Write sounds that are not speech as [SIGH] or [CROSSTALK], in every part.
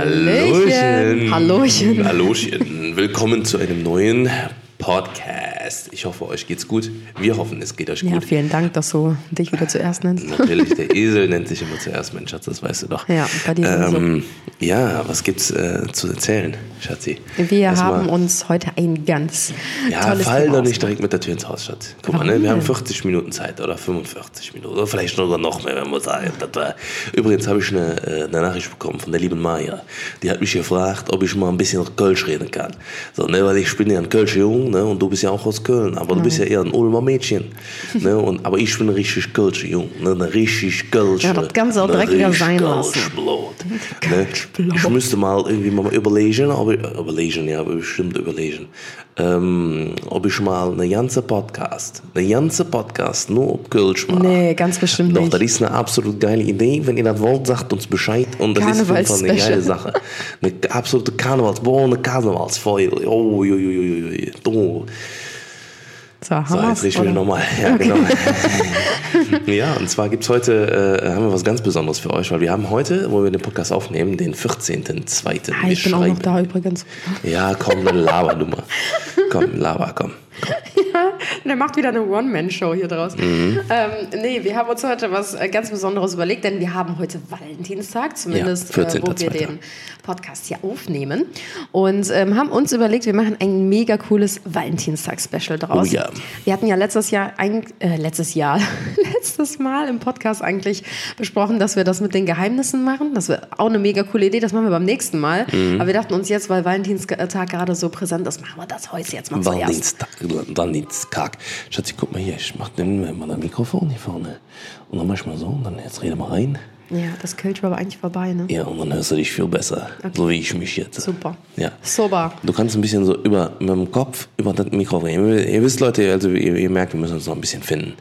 Hallöchen. Hallöchen. Hallöchen. Willkommen zu einem neuen Podcast. Ich hoffe, euch geht's gut. Wir hoffen, es geht euch Ja, gut. vielen Dank, dass du dich wieder zuerst nennst. Natürlich, der [LAUGHS] Esel nennt sich immer zuerst, mein Schatz, das weißt du doch. Ja, bei dir ähm, Ja, was gibt's äh, zu erzählen, Schatzi? Wir Erstmal- haben uns heute ein ganz Ja, tolles fall Thema doch nicht direkt mit der Tür ins Haus, Schatz. Guck mal, Warum ne? wir haben denn? 40 Minuten Zeit oder 45 Minuten oder vielleicht sogar noch mehr, wenn man sagen. Übrigens habe ich eine, äh, eine Nachricht bekommen von der lieben Maya. Die hat mich gefragt, ob ich mal ein bisschen Kölsch reden kann. So, ne, weil ich bin ja ein Kölscher Jung ne, und du bist ja auch aus Köln, aber du bist ja eher ein Ulmer Mädchen. [LAUGHS] ne, und, aber ich bin ein richtig Kölscher Jung, ne, ein richtig Kölscher. Ja, das kannst du auch direkt wieder sein lassen. Kölschblut, [LAUGHS] Ne? Ich müsste mal irgendwie mal überlegen, aber überlegen, ja, bestimmt überlegen, ähm, ob ich mal eine ganze Podcast, eine ganze Podcast nur auf Kölsch mache. Nee, ganz bestimmt Doch, nicht. das ist eine absolut geile Idee. Wenn ihr das wollt, sagt uns Bescheid. Und das ist auf Fall eine geile Sache. Eine absolute Karnevals, boah, eine Karnevalsfeuer. Oh, ui, ui, ui. Oh. So, haben So, jetzt richten wir nochmal. Ja, genau. [LAUGHS] ja, und zwar gibt's heute, äh, haben wir was ganz Besonderes für euch, weil wir haben heute, wo wir den Podcast aufnehmen, den 14.02. Ah, ich bin auch noch da übrigens. Ja, komm, dann laber du mal. [LAUGHS] Komm, laber, komm. [LAUGHS] Der macht wieder eine One-Man-Show hier draus. Mhm. Ähm, nee, wir haben uns heute was äh, ganz Besonderes überlegt, denn wir haben heute Valentinstag, zumindest Ja, äh, wo wir 14.02.. den Podcast hier aufnehmen. Und ähm, haben uns überlegt, wir machen ein mega cooles Valentinstag-Special draus. Oh ja. Wir hatten ja letztes Jahr, ein, äh, letztes Jahr, [LAUGHS] letztes Mal im Podcast eigentlich besprochen, dass wir das mit den Geheimnissen machen. Das wäre auch eine mega coole Idee, das machen wir beim nächsten Mal. Mhm. Aber wir dachten uns jetzt, weil Valentinstag gerade so präsent ist, machen wir das heute jetzt mal zuerst. Valentinstag, Valentinstag. Schatzi, guck mal hier, ich mach den mal ein Mikrofon hier vorne. Und dann mach ich mal so, und dann jetzt rede mal rein. Ja, das Kölsch war aber eigentlich vorbei, ne? Ja, und dann hörst du dich viel besser. So wie ich mich jetzt. Super. Ja. Super. Du kannst ein bisschen so über, mit dem Kopf über das Mikro reden. Ihr, ihr wisst, Leute, also ihr, ihr merkt, wir müssen uns noch ein bisschen finden.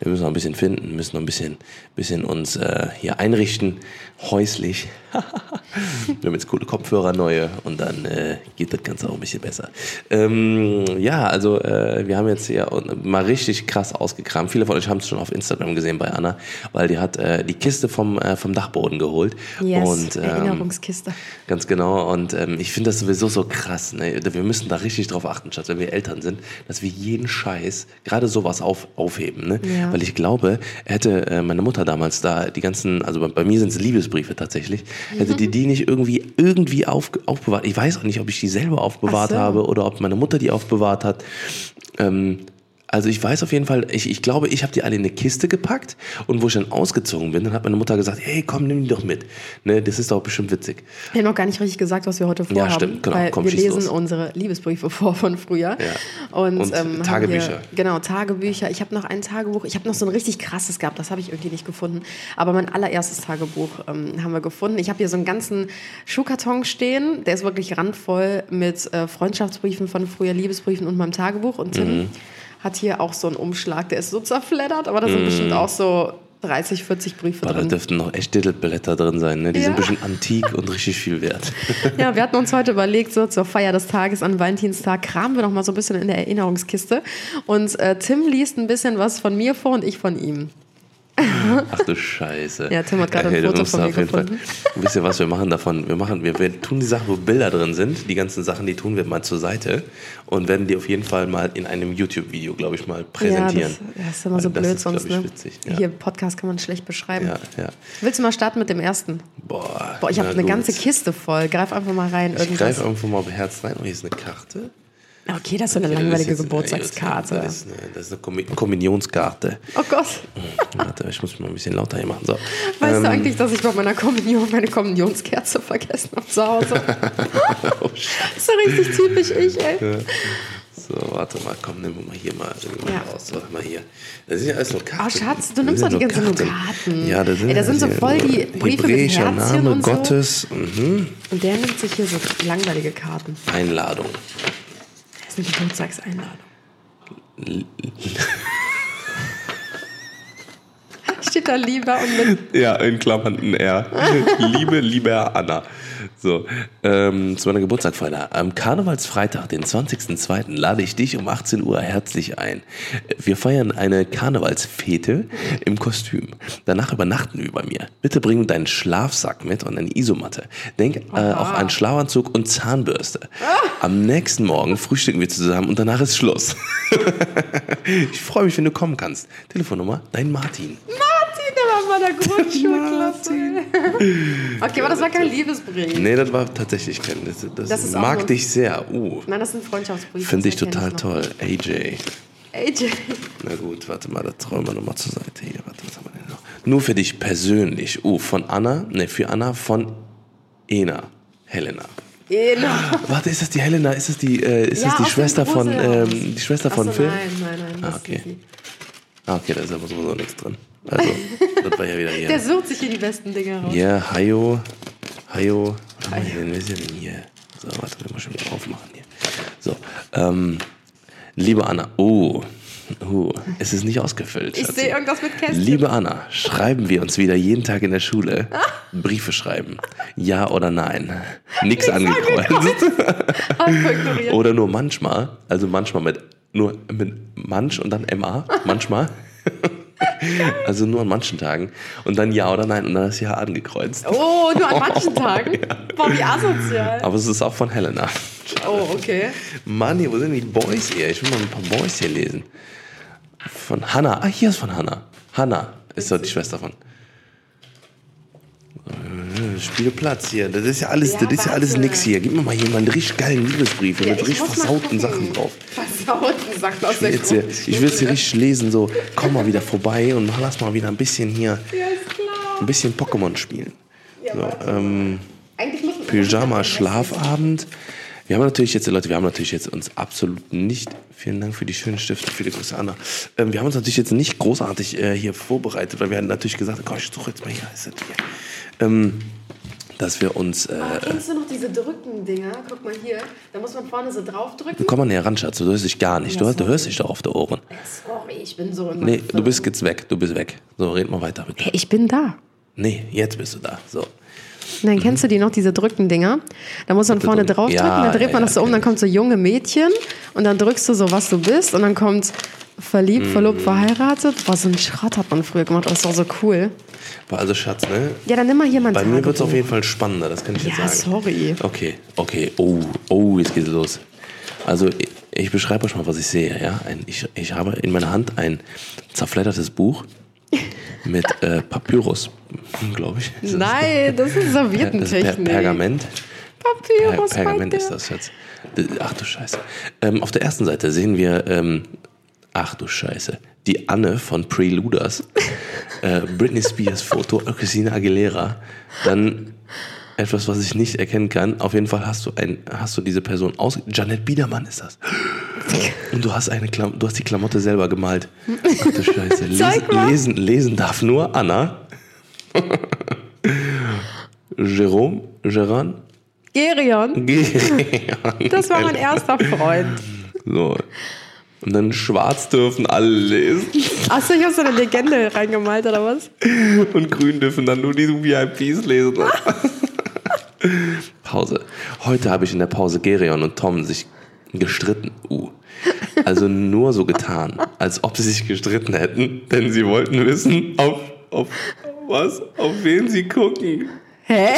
Wir müssen noch ein bisschen finden, müssen noch ein bisschen, bisschen uns äh, hier einrichten, häuslich. [LAUGHS] wir haben jetzt coole Kopfhörer, neue, und dann äh, geht das Ganze auch ein bisschen besser. Ähm, ja, also äh, wir haben jetzt hier mal richtig krass ausgekramt. Viele von euch haben es schon auf Instagram gesehen bei Anna, weil die hat äh, die Kiste vom, äh, vom Dachboden geholt. Yes, und, ähm, Erinnerungskiste. Ganz genau. Und ähm, ich finde das sowieso so krass. Ne? Wir müssen da richtig drauf achten, Schatz, wenn wir Eltern sind, dass wir jeden Scheiß, gerade sowas auf, aufheben. Ne? Ja. Weil ich glaube, hätte äh, meine Mutter damals da die ganzen, also bei, bei mir sind es Liebesbriefe tatsächlich, hätte die die nicht irgendwie, irgendwie auf, aufbewahrt. Ich weiß auch nicht, ob ich die selber aufbewahrt so. habe oder ob meine Mutter die aufbewahrt hat. Ähm, also ich weiß auf jeden Fall, ich, ich glaube, ich habe die alle in eine Kiste gepackt und wo ich dann ausgezogen bin, dann hat meine Mutter gesagt, hey, komm, nimm die doch mit. Ne, das ist doch bestimmt witzig. Wir haben noch gar nicht richtig gesagt, was wir heute vorhaben. stimmt, genau. Weil Komm, wir lesen los. unsere Liebesbriefe [LAUGHS] vor von früher. Ja. Und, Und ähm, haben Tagebücher. Hier, genau, Tagebücher. Ich habe noch ein Tagebuch. Ich habe noch so ein richtig krasses gehabt. Das habe ich irgendwie nicht gefunden. Aber mein allererstes Tagebuch ähm, haben wir gefunden. Ich habe hier so einen ganzen Schuhkarton stehen. Der ist wirklich randvoll mit äh, Freundschaftsbriefen von früher, Liebesbriefen und meinem Tagebuch. Und Tim Mhm. Hat hier auch so einen Umschlag. Der ist so zerfleddert, aber da sind bestimmt auch so 30, 40 Briefe Boah, da drin. dürften noch echt Dittelblätter drin sein. Ne? Die Ja. sind ein bisschen antik und [LAUGHS] richtig viel wert. Ja, wir hatten uns heute überlegt, so zur Feier des Tages an Valentinstag kramen wir noch mal so ein bisschen in der Erinnerungskiste. Und äh, Tim liest ein bisschen was von mir vor und ich von ihm. [LAUGHS] Ach du Scheiße. Ja, Tim hat gerade ein Hey, du Foto musst von mir auf jeden Fall- gefunden. Wisst ihr was, wir machen davon, wir machen, wir, wir tun die Sachen, wo Bilder drin sind, die ganzen Sachen, die tun wir mal zur Seite und werden die auf jeden Fall mal in einem YouTube-Video, glaube ich, mal präsentieren. Ja, das, das ist immer so blöd ist, sonst. ich, Ne? witzig. Ja. Hier, Podcast kann man schlecht beschreiben. Ja, ja. Willst du mal starten mit dem ersten? Boah, Boah, ich habe eine ganze Kiste voll. Greif einfach mal rein. Ich Irgendwas. greife irgendwo mal Herz rein. Oh, hier ist eine Karte. Okay, das ist so eine Okay, das langweilige ist jetzt- Geburtstagskarte. Das ist eine, das ist eine Kombinionskarte. Oh Gott. Warte, ich muss mal ein bisschen lauter hier machen. So. Weißt Ähm, du eigentlich, dass ich bei meiner Kommunion meine Kommunionskerze vergessen habe zu Hause? [LAUGHS] oh, Scheiße. so richtig typisch ich, ey. So, warte mal, komm, nimm mal hier mal, Ja. raus. Warte mal hier. Das sind ja alles nur Karten. Oh, Schatz, du Das nimmst doch die ganzen nur Karten. Ja, da sind, Ey, da sind so voll die Briefe mit Herzchen Name und so. Gottes. Mhm. Und der nimmt sich hier so langweilige Karten. Einladung. Eine Geburtstagseinladung. Steht Steht da lieber und mit. Ja, in Klammern ein R. Liebe, lieber Anna. So, ähm, zu meiner Geburtstagfeier. Am Karnevalsfreitag, den 20.02., lade ich dich um 18 Uhr herzlich ein. Wir feiern eine Karnevalsfete im Kostüm. Danach übernachten wir bei mir. Bitte bring deinen Schlafsack mit und eine Isomatte. Denk äh, auf einen Schlafanzug und Zahnbürste. Am nächsten Morgen frühstücken wir zusammen und danach ist Schluss. [LAUGHS] ich freue mich, wenn du kommen kannst. Telefonnummer, dein Martin. Martin, der Grundschulklasse. okay, aber das war kein Liebesbrief. Nee, das war tatsächlich kein. Das, das, Das mag dich sehr. Uh, Nein, das ist ein Freundschaftsbrief. finde ich total noch. toll. AJ. AJ. Na gut, warte mal, das räumen wir nochmal zur Seite hier. Warte, was haben wir denn noch? Nur für dich persönlich. Uh, von Anna, ne, für Anna von Ena. Helena. Ena. Warte, ist das die Helena? Ist das die, äh, ist Ja, das die Schwester von, ähm, die Schwester von Achso, Phil? Nein, nein, nein. Ah, okay. Ah, okay, da ist aber sowieso nichts drin. Also, das war ja wieder hier. [LAUGHS] Der sucht sich hier die besten Dinge raus. Ja, Hayo. Hayo. Was haben wir denn? Was ist denn hier? So, warte, wir müssen schon wieder aufmachen hier. So, ähm, liebe Anna. Oh, oh, es ist nicht ausgefüllt. Ich sehe irgendwas mit Kästchen. Liebe Anna, schreiben wir uns wieder jeden Tag in der Schule [LAUGHS] Briefe schreiben. Ja oder nein. Nix angekreuzt. [LAUGHS] Hast du ignoriert. Oder nur manchmal. Also manchmal mit nur mit manch und dann MA. Manchmal. Also nur an manchen Tagen. Und dann ja oder nein. Und dann ist ja angekreuzt. Oh, nur an manchen Tagen? [LAUGHS] Boah, wie asozial. Aber es ist auch von Helena. Oh, okay. Mann, hier, wo sind die Boys hier? Ich will mal ein paar Boys hier lesen. Von Hannah. Ah, hier ist von Hannah. Hannah ist doch die Schwester von. Spielplatz hier. Das ist ja alles, Ja, das ist ja alles nix hier. Gib mir mal hier mal einen richtig geilen Liebesbrief Ja, mit ich richtig versauten. Sachen drauf. Versauten Sachen aus Ich will jetzt hier, ich will jetzt hier richtig lesen, so, komm mal wieder vorbei und lass mal wieder ein bisschen hier, Ja, ein bisschen Pokémon spielen. So, ähm, Pyjama, Schlafabend. Wir haben natürlich jetzt, Leute, wir haben natürlich jetzt uns absolut nicht, vielen Dank für die schönen Stifte, viele Grüße, Anna. Ähm, wir haben uns natürlich jetzt nicht großartig äh, hier vorbereitet, weil wir hatten natürlich gesagt, komm, ich suche jetzt mal hier, ist das hier. Ähm, dass wir uns, äh, Ah, kennst du noch diese Drücken-Dinger? Guck mal hier. Da muss man vorne so draufdrücken. komm mal näher ran, Schatz, du hörst dich gar nicht, du, Ja, du hörst dich doch auf der Ohren. Äh, Sorry, ich bin so in Nee, meinem du bist Film. jetzt weg, du bist weg. So, red mal weiter bitte. Hey, ich bin da. Nee, jetzt bist du da, so. Dann kennst du die noch, diese Drücken-Dinger? Da muss man vorne drücken. drauf drücken, Ja, dann dreht ja, man ja, das so um, dann kommt so junge Mädchen und dann drückst du so, was du bist und dann kommt verliebt, Mhm. verlobt, verheiratet. Boah, so einen Schrott hat man früher gemacht, das war so cool. War also Schatz, ne? Ja, dann nimm mal hier mein Bei mir wird es auf jeden Fall spannender, das kann ich jetzt Ja, sagen. sorry. Okay, okay. Oh, oh, jetzt geht's los. Also ich, ich beschreibe euch mal, was ich sehe. Ja? Ein, ich, ich habe in meiner Hand ein zerfleddertes Buch [LAUGHS] mit äh, Papyrus, glaube ich. Ist das- Nein, das ist [LAUGHS] Das ist per Servietentechnik. Pergament. Per Papyrus, Pergament meint ist das jetzt. Ach du Scheiße. Ähm, auf der ersten Seite sehen wir, ähm, ach du Scheiße, die Anne von Preluders, [LAUGHS] äh, Britney Spears Foto, Christina Aguilera, dann etwas, was ich nicht erkennen kann. Auf jeden Fall hast du ein, hast du diese Person aus. Janet Biedermann ist das. [LAUGHS] Und du hast eine Klam du hast die Klamotte selber gemalt. [LAUGHS] Ach du Scheiße. Lesen, lesen, lesen darf nur Anna. Jerome, Geran, Gerion, das war mein erster Freund. So. Und dann schwarz dürfen alle lesen Achso, ich hab so eine Legende reingemalt, oder was? und grün dürfen dann nur die VIPs lesen. [LAUGHS] Pause. Heute habe ich in der Pause Gerion und Tom sich gestritten. Uh. Also nur so getan, als ob sie sich gestritten hätten, denn sie wollten wissen, auf, auf was, auf wen sie gucken. Hä?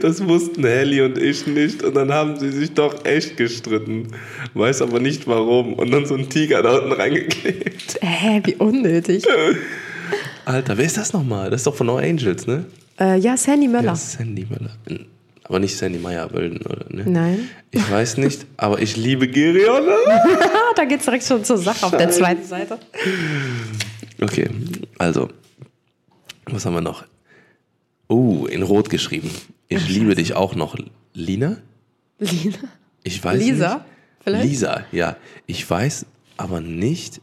Das wussten Helly und ich nicht und dann haben sie sich doch echt gestritten. Weiß aber nicht warum. Und dann so ein Tiger da unten reingeklebt. Hä, wie unnötig. Alter, wer ist das nochmal? Das ist doch von No Angels, ne? Äh, ja, Sandy Möller. Ja, Sandy Möller. Aber nicht Sandy Meyer-Wölden, oder? Ne? Nein. Ich weiß nicht, aber ich liebe Gerion. Ah, [LAUGHS] da geht's direkt schon zur Sache auf der Scheiße. zweiten Seite. Okay, also, was haben wir noch? Oh, in Rot geschrieben. Ich liebe dich auch noch. Lina? Lina? Ich weiß Lisa? nicht. Vielleicht? Lisa, ja. Ich weiß aber nicht,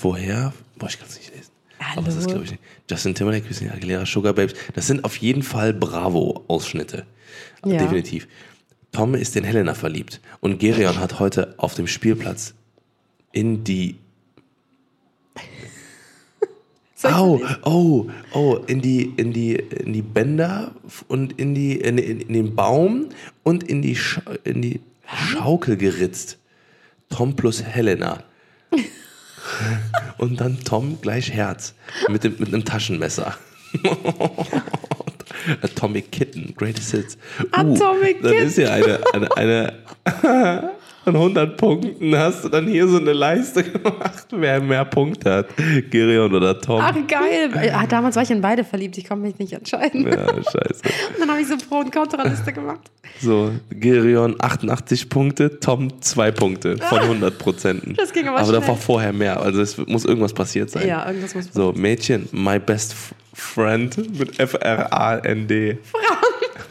woher. Boah, ich kann es nicht lesen. Aber das ist, Hallo? glaube ich, nicht. Justin Timberlake, Christina Aguilera, Sugar Babes. Das sind auf jeden Fall Bravo-Ausschnitte. Ja. Definitiv. Tom ist in Helena verliebt. Und Gerion hat heute auf dem Spielplatz in die. Verlesen? oh, oh, in die, in die, in die Bänder und in die, in, in, den Baum und in die, Scha in die Schaukel geritzt. Tom plus Helena. [LAUGHS] und dann Tom gleich Herz mit, dem, mit einem Taschenmesser. [LAUGHS] Atomic Kitten, Greatest Hits. Atomic Dann Kitten. ist ja eine, eine, eine [LAUGHS] von 100 Punkten hast du dann hier so eine Leiste [LAUGHS] gemacht, wer mehr Punkte hat, Gerion oder Tom. Ach, geil. [LAUGHS] Ah, damals war ich in beide verliebt. Ich konnte mich nicht entscheiden. Ja, scheiße. Und dann habe ich so Pro- und Kontraliste gemacht. So, Gerion 88 Punkte, Tom 2 Punkte von 100 Prozenten. Das ging aber Aber da schnell. war vorher mehr, also es muss irgendwas passiert sein. Ja, irgendwas muss So, Mädchen, my best friend mit F-R-A-N-D. Frank.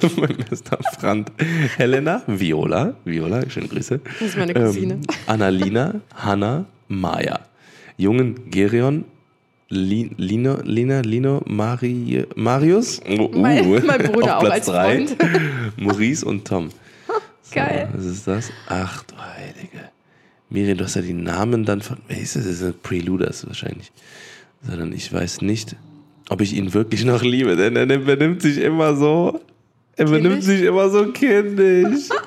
[LAUGHS] mein bester Freund. Helena, Viola, Viola, schöne Grüße. Das ist meine Cousine. Ähm, Annalina, Hanna, Maya. Jungen, Gerion, Li- Lino, Lina, Lino, Mari, Marius. Oh, Mein- mein Bruder auf auch Platz als drei. [LAUGHS] Maurice und Tom. So, Geil. Was ist das? Ach du Heilige. Miriam, du hast ja die Namen dann von. Wer ist das? Das sind Preluders wahrscheinlich. Sondern ich weiß nicht, ob ich ihn wirklich noch liebe, denn er benimmt sich immer so. Er benimmt sich immer so kindisch. [LAUGHS]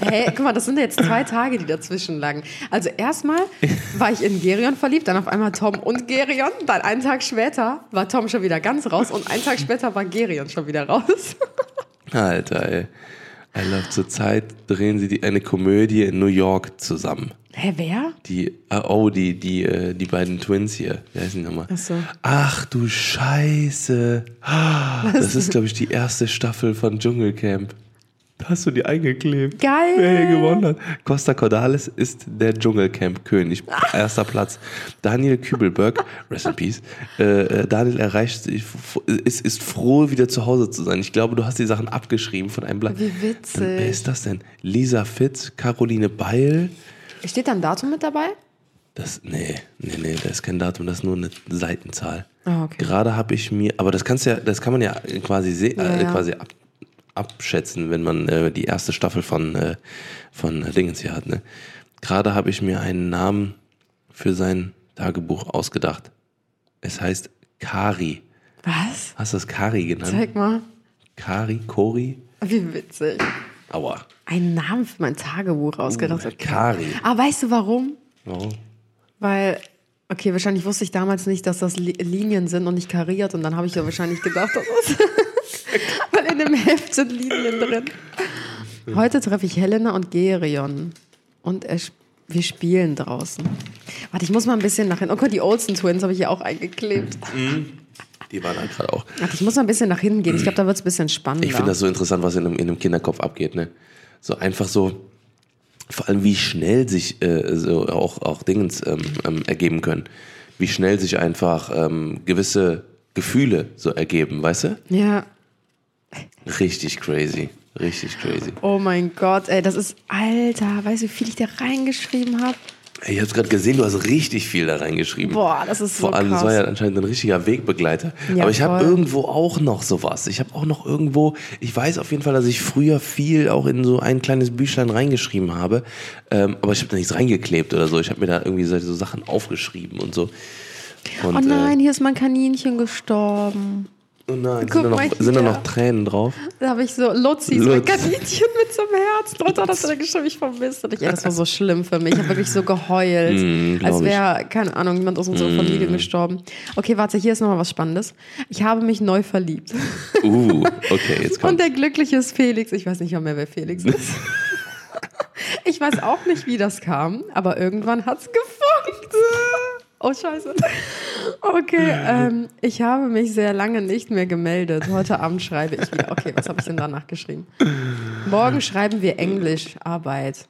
Hey, guck mal, das sind ja jetzt zwei Tage, die dazwischen lagen. Also erstmal war ich in Gerion verliebt, dann auf einmal Tom und Gerion. Dann einen Tag später war Tom schon wieder ganz raus und einen Tag später war Gerion schon wieder raus. [LAUGHS] Alter, ey. I love zurzeit drehen sie die, eine Komödie in New York zusammen. Hä, wer? Die, ah, oh, die, die, äh, die beiden Twins hier. Wie heißen die nochmal? Ach so. Ach du Scheiße. Ah, Das ist, glaube ich, die erste Staffel von Dschungelcamp. Da hast du die eingeklebt. Geil. Wer hier gewonnen hat. Costa Cordalis ist der Dschungelcamp-König. Erster Platz. Daniel Kübelberg, [LAUGHS] rest in peace. Äh, äh, Daniel erreicht, ist, ist froh, wieder zu Hause zu sein. Ich glaube, du hast die Sachen abgeschrieben von einem Blatt. Wie witzig. Wer ist das denn? Lisa Fitz, Caroline Beil. Steht da ein Datum mit dabei? Das, nee, nee, nee, das ist kein Datum, das ist nur eine Seitenzahl. Ah, okay. Gerade habe ich mir, aber das kannst ja, das kann man ja quasi se Ja, äh, ja. quasi ab, abschätzen, wenn man äh, die erste Staffel von äh, von Dingens hier hat. Ne? Gerade habe ich mir einen Namen für sein Tagebuch ausgedacht. Es heißt Kari. Was? Hast du das Kari genannt? Zeig mal. Kari, Kori? Wie witzig. Aua. Einen Namen für mein Tagebuch ausgedacht. Okay. Kari. Ah, weißt du warum? Oh. Weil, okay, wahrscheinlich wusste ich damals nicht, dass das Li Linien sind und nicht kariert. Und dann habe ich ja wahrscheinlich gedacht, das ist [LAUGHS] weil in dem Heft sind Linien drin. Heute treffe ich Helena und Gerion. Und sp- wir spielen draußen. Warte, ich muss mal ein bisschen nach hinten. Oh Gott, die Olsen Twins habe ich hier auch eingeklebt. Die waren halt gerade auch. Warte, ich muss mal ein bisschen nach hinten gehen. Ich glaube, da wird es ein bisschen spannender. Ich finde das so interessant, was in einem, in einem Kinderkopf abgeht. Ne? So einfach so, vor allem wie schnell sich äh, so auch, auch Dingens ähm, ähm, ergeben können. Wie schnell sich einfach ähm, gewisse Gefühle so ergeben, weißt du? ja. Richtig crazy. Richtig crazy. Oh mein Gott, ey, das ist, Alter, weißt du, wie viel ich da reingeschrieben habe? Ich habe gerade gesehen, du hast richtig viel da reingeschrieben. Boah, das ist so Vor allem, krass. war ja anscheinend ein richtiger Wegbegleiter. Ja, Aber ich habe irgendwo auch noch sowas. Ich habe auch noch irgendwo, ich weiß auf jeden Fall, dass ich früher viel auch in so ein kleines Büchlein reingeschrieben habe. Ähm, aber ich habe da nichts reingeklebt oder so. Ich habe mir da irgendwie so, Sachen aufgeschrieben und so. Und, Oh nein, hier ist mein Kaninchen gestorben. Oh nein, guck sind da, noch, mal sind da noch Tränen drauf? Da habe ich so ein Lutz. Kaninchen mit so einem Herz das hat er geschrieben, ich vermisse dich. Ja, das war so [LAUGHS] schlimm für mich. Ich habe wirklich so geheult, Mm, als ich. wäre, keine Ahnung, jemand aus unserer Familie gestorben. Okay, warte, hier ist nochmal was Spannendes. Ich habe mich neu verliebt. Uh, okay, jetzt [LAUGHS] Und kommt. der glückliche ist Felix. Ich weiß nicht mal mehr, wer Felix ist. [LAUGHS] Ich weiß auch nicht, wie das kam, aber irgendwann hat es gefunkt. Oh, scheiße. [LAUGHS] Okay, ähm, ich habe mich sehr lange nicht mehr gemeldet. Heute Abend schreibe ich wieder. Okay, was habe ich denn danach geschrieben? Morgen schreiben wir Englisch, Arbeit.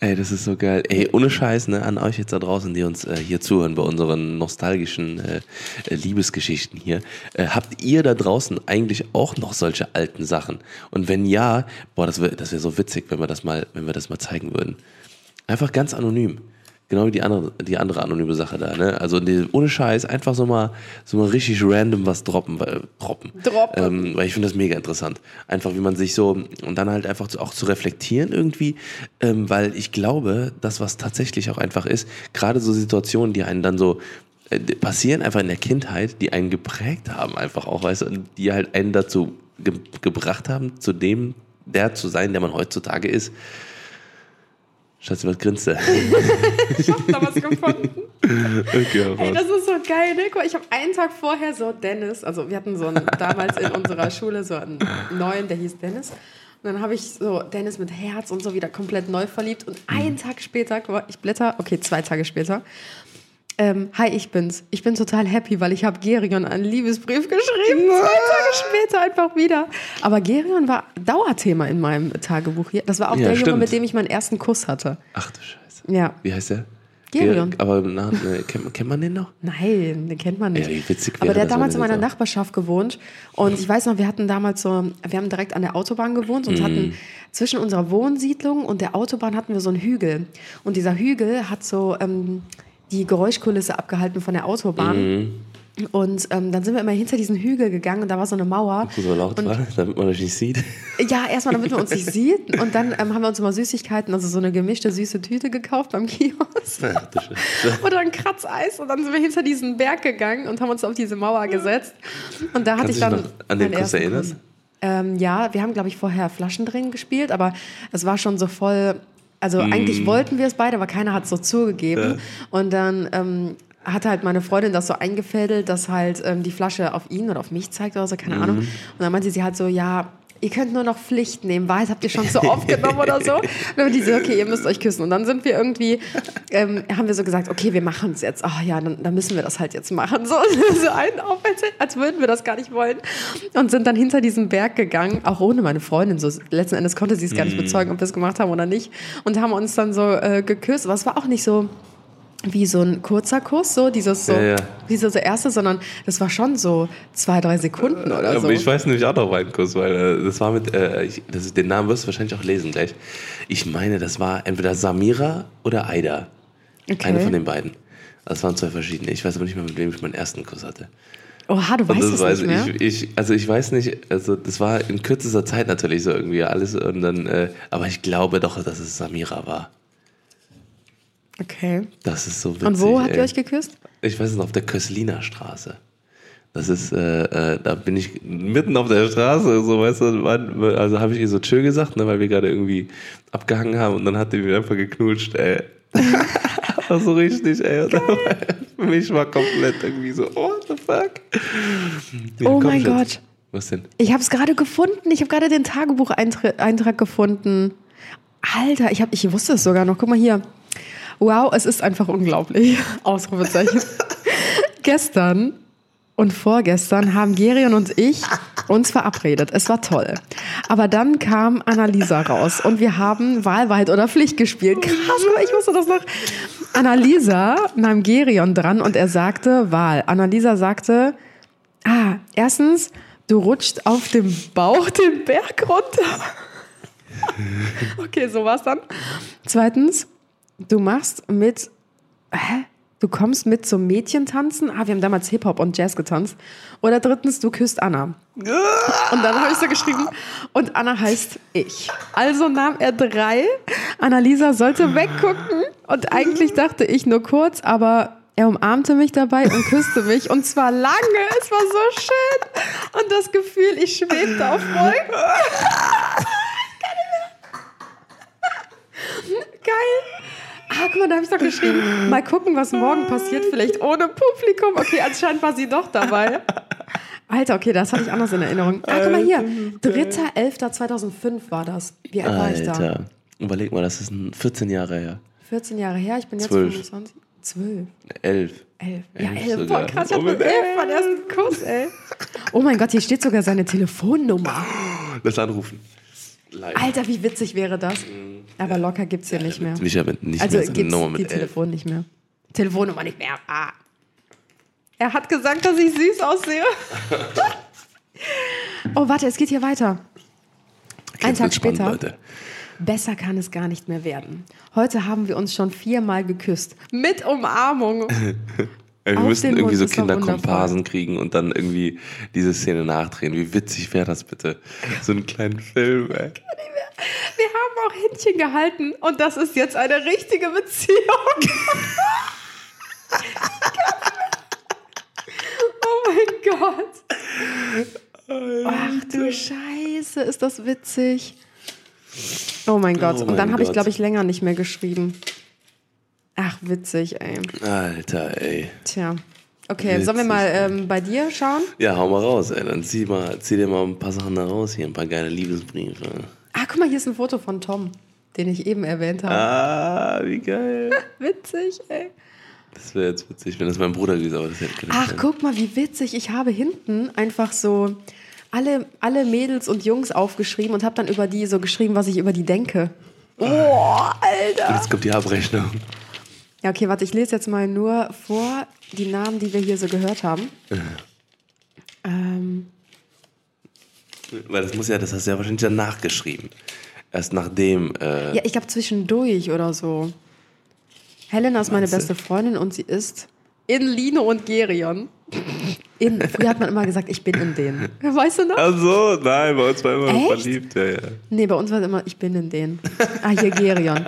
Ey, das ist so geil. Ey, ohne Scheiß, ne, an euch jetzt da draußen, die uns äh, hier zuhören bei unseren nostalgischen äh, äh, Liebesgeschichten hier. Äh, habt ihr da draußen eigentlich auch noch solche alten Sachen? Und wenn ja, boah, das wäre das wär so witzig, wenn wir das mal, wenn wir das mal zeigen würden. Einfach ganz anonym. Genau wie die andere, die andere anonyme Sache da, ne? Also die, ohne Scheiß, einfach so mal, so mal richtig random was droppen, weil, droppen. Droppen. Ähm, weil ich finde das mega interessant. Einfach, wie man sich so, und dann halt einfach auch zu reflektieren irgendwie, ähm, weil ich glaube, das, was tatsächlich auch einfach ist, gerade so Situationen, die einen dann so äh, passieren einfach in der Kindheit, die einen geprägt haben, einfach auch, weißt du, die halt einen dazu ge gebracht haben, zu dem, der zu sein, der man heutzutage ist. Schatzi, was grinst du? [LAUGHS] Ich hab da was gefunden. okay, Ey, das ist so geil, ne? Guck mal, Ich habe einen Tag vorher so Dennis, also wir hatten so einen, [LAUGHS] damals in unserer Schule so einen neuen, der hieß Dennis. Und dann habe ich so Dennis mit Herz und so wieder komplett neu verliebt. Und einen Tag später, guck mal, ich blätter, okay, zwei Tage später. Ähm, hi, ich bin's. Ich bin total happy, weil ich habe Gerion einen Liebesbrief geschrieben. Zwei Tage später einfach wieder. Aber Gerion war Dauerthema in meinem Tagebuch hier. Das war auch Ja, der Junge, mit dem ich meinen ersten Kuss hatte. Ach du Scheiße. Ja. Wie heißt der? Gerion. Ger- Aber na, ne, kennt, kennt man den noch? Nein, den kennt man nicht. Ja, witzig Aber der hat damals in meiner Nachbarschaft gewohnt. Und ich weiß noch, wir hatten damals so, wir haben direkt an der Autobahn gewohnt und hatten zwischen unserer Wohnsiedlung und der Autobahn hatten wir so einen Hügel. Und dieser Hügel hat so ähm, die Geräuschkulisse abgehalten von der Autobahn. Mhm. Und ähm, dann sind wir immer hinter diesen Hügel gegangen und da war so eine Mauer. So laut war, damit man euch nicht sieht. Ja, erstmal, damit man uns nicht [LAUGHS] sieht. Und dann ähm, haben wir uns immer Süßigkeiten, also so eine gemischte süße Tüte gekauft beim Kiosk. [LAUGHS] Oder ein Kratzeis. Und dann sind wir hinter diesen Berg gegangen und haben uns auf diese Mauer gesetzt. Und da hatte Kannst ich dann. an den Kuss erinnern? Ähm, ja, wir haben, glaube ich, vorher Flaschendrehen gespielt, aber es war schon so voll. Also Mm. eigentlich wollten wir es beide, aber keiner hat es so zugegeben. Und dann ähm, hat halt meine Freundin das so eingefädelt, dass halt ähm, die Flasche auf ihn oder auf mich zeigt oder so, keine Mm. Ahnung. Und dann meinte sie halt so, ja, ihr könnt nur noch Pflicht nehmen. Wahrheit habt ihr schon so aufgenommen oder so. Und dann die so, okay, ihr müsst euch küssen. Und dann sind wir irgendwie, ähm, haben wir so gesagt, okay, wir machen es jetzt. Ach ja, dann, dann müssen wir das halt jetzt machen. So, [LAUGHS] so einen auf, als, als würden wir das gar nicht wollen. Und sind dann hinter diesen Berg gegangen, auch ohne meine Freundin. So, letzten Endes konnte sie es gar nicht bezeugen, ob wir es gemacht haben oder nicht. Und haben uns dann so äh, geküsst. Aber es war auch nicht so wie so ein kurzer Kuss, so dieses so, Ja, ja. wie so der erste, sondern das war schon so zwei, drei Sekunden oder so. Aber ich weiß nämlich auch noch meinen Kuss, weil äh, das war mit, äh, ich, das den Namen wirst du wahrscheinlich auch lesen gleich. Ich meine, das war entweder Samira oder Aida. Okay. Eine von den beiden. Das waren zwei verschiedene. Ich weiß aber nicht mehr, mit wem ich meinen ersten Kuss hatte. Oha, du weißt es weiß nicht mehr? ich, ich, also ich weiß nicht, also das war in kürzester Zeit natürlich so irgendwie alles und dann, äh, aber ich glaube doch, dass es Samira war. Okay. Das ist so witzig. Und wo habt ey. ihr euch geküsst? Ich weiß nicht, auf der Kösliner Straße. Das ist, äh, äh, da bin ich mitten auf der Straße, so weißt du, also habe ich ihr so tschö gesagt, ne, weil wir gerade irgendwie abgehangen haben und dann hat die mich einfach geknutscht, ey. [LAUGHS] War so richtig, ey. Und dann war- [LAUGHS] Für mich war komplett irgendwie so, oh, what the fuck? Ja, Oh mein. Gott. Was denn? Ich habe es gerade gefunden. Ich habe gerade den Tagebucheintrag gefunden. Alter, ich, hab, ich wusste es sogar noch. Guck mal hier. Wow, es ist einfach unglaublich. [LAUGHS] Ausrufezeichen. Gestern und vorgestern haben Gerion und ich uns verabredet. Es war toll. Aber dann kam Annalisa raus und wir haben Wahl, Wahrheit oder Pflicht gespielt. Krass, ich wusste das noch. Annalisa nahm Gerion dran und er sagte Wahl. Annalisa sagte, ah, erstens, du rutschst auf dem Bauch den Berg runter. [LAUGHS] okay, so war's dann. Zweitens, du machst mit, hä? Du kommst mit zum Mädchentanzen. Ah, wir haben damals Hip-Hop und Jazz getanzt. Oder drittens, du küsst Anna. Und dann habe ich so geschrieben, und Anna heißt ich. Also nahm er drei. Annalisa sollte weggucken. Und eigentlich dachte ich nur kurz, aber er umarmte mich dabei und küsste mich. Und zwar lange. Es war so schön. Und das Gefühl, ich schwebte auf Wolken. Geil. Ah, guck mal, da habe ich doch geschrieben. Mal gucken, was morgen passiert. Vielleicht ohne Publikum. Okay, anscheinend war sie doch dabei. Alter, okay, das hatte ich anders in Erinnerung. Ah, guck mal hier. 3.11.2005 war das. Wie alt war ich da? Alter. Überleg mal, das ist ein 14 Jahre her. 14 Jahre her, ich bin jetzt Zwölf. 25. 12. 11. 11. Ja, Elf 11. sogar. Voll krass. Ich Oh mit mein 11 meinen ersten Kuss, ey. Oh mein Gott, hier steht sogar seine Telefonnummer. Lass anrufen. Live. Alter, wie witzig wäre das? Aber locker gibt's hier nicht mehr. Mich aber nicht Also mehr gibt's Nummer die mit 11. Telefon nicht mehr. Telefonnummer nicht mehr. Ah. Er hat gesagt, dass ich süß aussehe. [LAUGHS] oh, warte, es geht hier weiter. Ein Jetzt Tag spannend, später. Leute. Besser kann es gar nicht mehr werden. Heute haben wir uns schon viermal geküsst. Mit Umarmung. [LAUGHS] Wir Auf müssen irgendwie so Kinderkomparsen kriegen und dann irgendwie diese Szene nachdrehen. Wie witzig wäre das bitte? So einen kleinen Film, ey. Wir haben auch Händchen gehalten und das ist jetzt eine richtige Beziehung. [LAUGHS] Gott. Ach du Scheiße, ist das witzig. Oh mein Gott. Oh Und dann mein habe ich, glaube ich, länger nicht mehr geschrieben. Ach, witzig, ey. Alter, ey. Tja. Okay, sollen wir Witzig, mal ähm, bei dir schauen? Ja, hau mal raus, ey. Dann zieh, mal, zieh dir mal ein paar Sachen da raus hier, ein paar geile Liebesbriefe. Ah, guck mal, hier ist ein Foto von Tom, den ich eben erwähnt habe. Ah, wie geil. [LAUGHS] Witzig, ey. Das wäre jetzt witzig, wenn das mein Bruder gewesen wäre, aber das hätte keinen Ach, guck mal, wie witzig. Ich habe hinten einfach so alle, alle Mädels und Jungs aufgeschrieben und habe dann über die so geschrieben, was ich über die denke. Oh, Alter. Und jetzt kommt die Abrechnung. Ja, okay, warte, ich lese jetzt mal nur vor die Namen, die wir hier so gehört haben. ähm, Weil das muss ja, das hast du ja wahrscheinlich danach geschrieben. Erst nachdem, äh, ja, ich glaube zwischendurch oder so. Helena ist meine beste Freundin und sie ist in Lino und Gerion. In, früher hat man immer gesagt, ich bin in denen. Weißt du noch? Ach so, nein, bei uns war immer Echt? verliebt, ja, ja. Nee, bei uns war es immer, ich bin in denen. Ah, hier Gerion.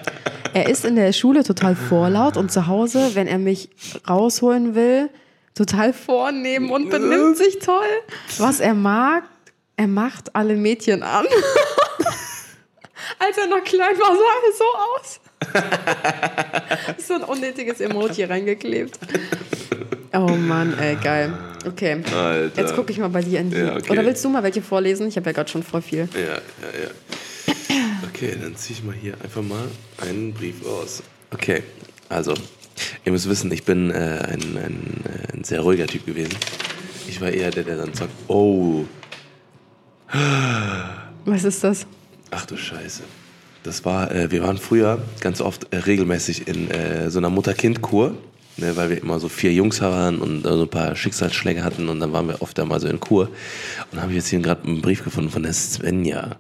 Er ist in der Schule total vorlaut und zu Hause, wenn er mich rausholen will, total vornehm und benimmt sich toll. Was er mag, er macht alle Mädchen an. [LAUGHS] Als er noch klein war, sah er so aus. [LAUGHS] so ein unnötiges Emoji reingeklebt. Oh Mann, ey, geil. Okay, Alter. jetzt gucke ich mal bei dir in die. Ja, okay. Oder willst du mal welche vorlesen? Ich habe ja gerade schon voll viel. Ja, ja, ja. Okay, dann ziehe ich mal hier einfach mal einen Brief aus. Okay, also, ihr müsst wissen, ich bin äh, ein, ein, äh, ein sehr ruhiger Typ gewesen. Ich war eher der, der dann sagt, oh, Was ist das? ach du Scheiße. Das war, äh, wir waren früher ganz oft äh, regelmäßig in äh, so einer Mutter-Kind-Kur, ne, weil wir immer so vier Jungs waren und äh, so ein paar Schicksalsschläge hatten und dann waren wir oft einmal so in Kur. Und da habe ich jetzt hier gerade einen Brief gefunden von der Svenja.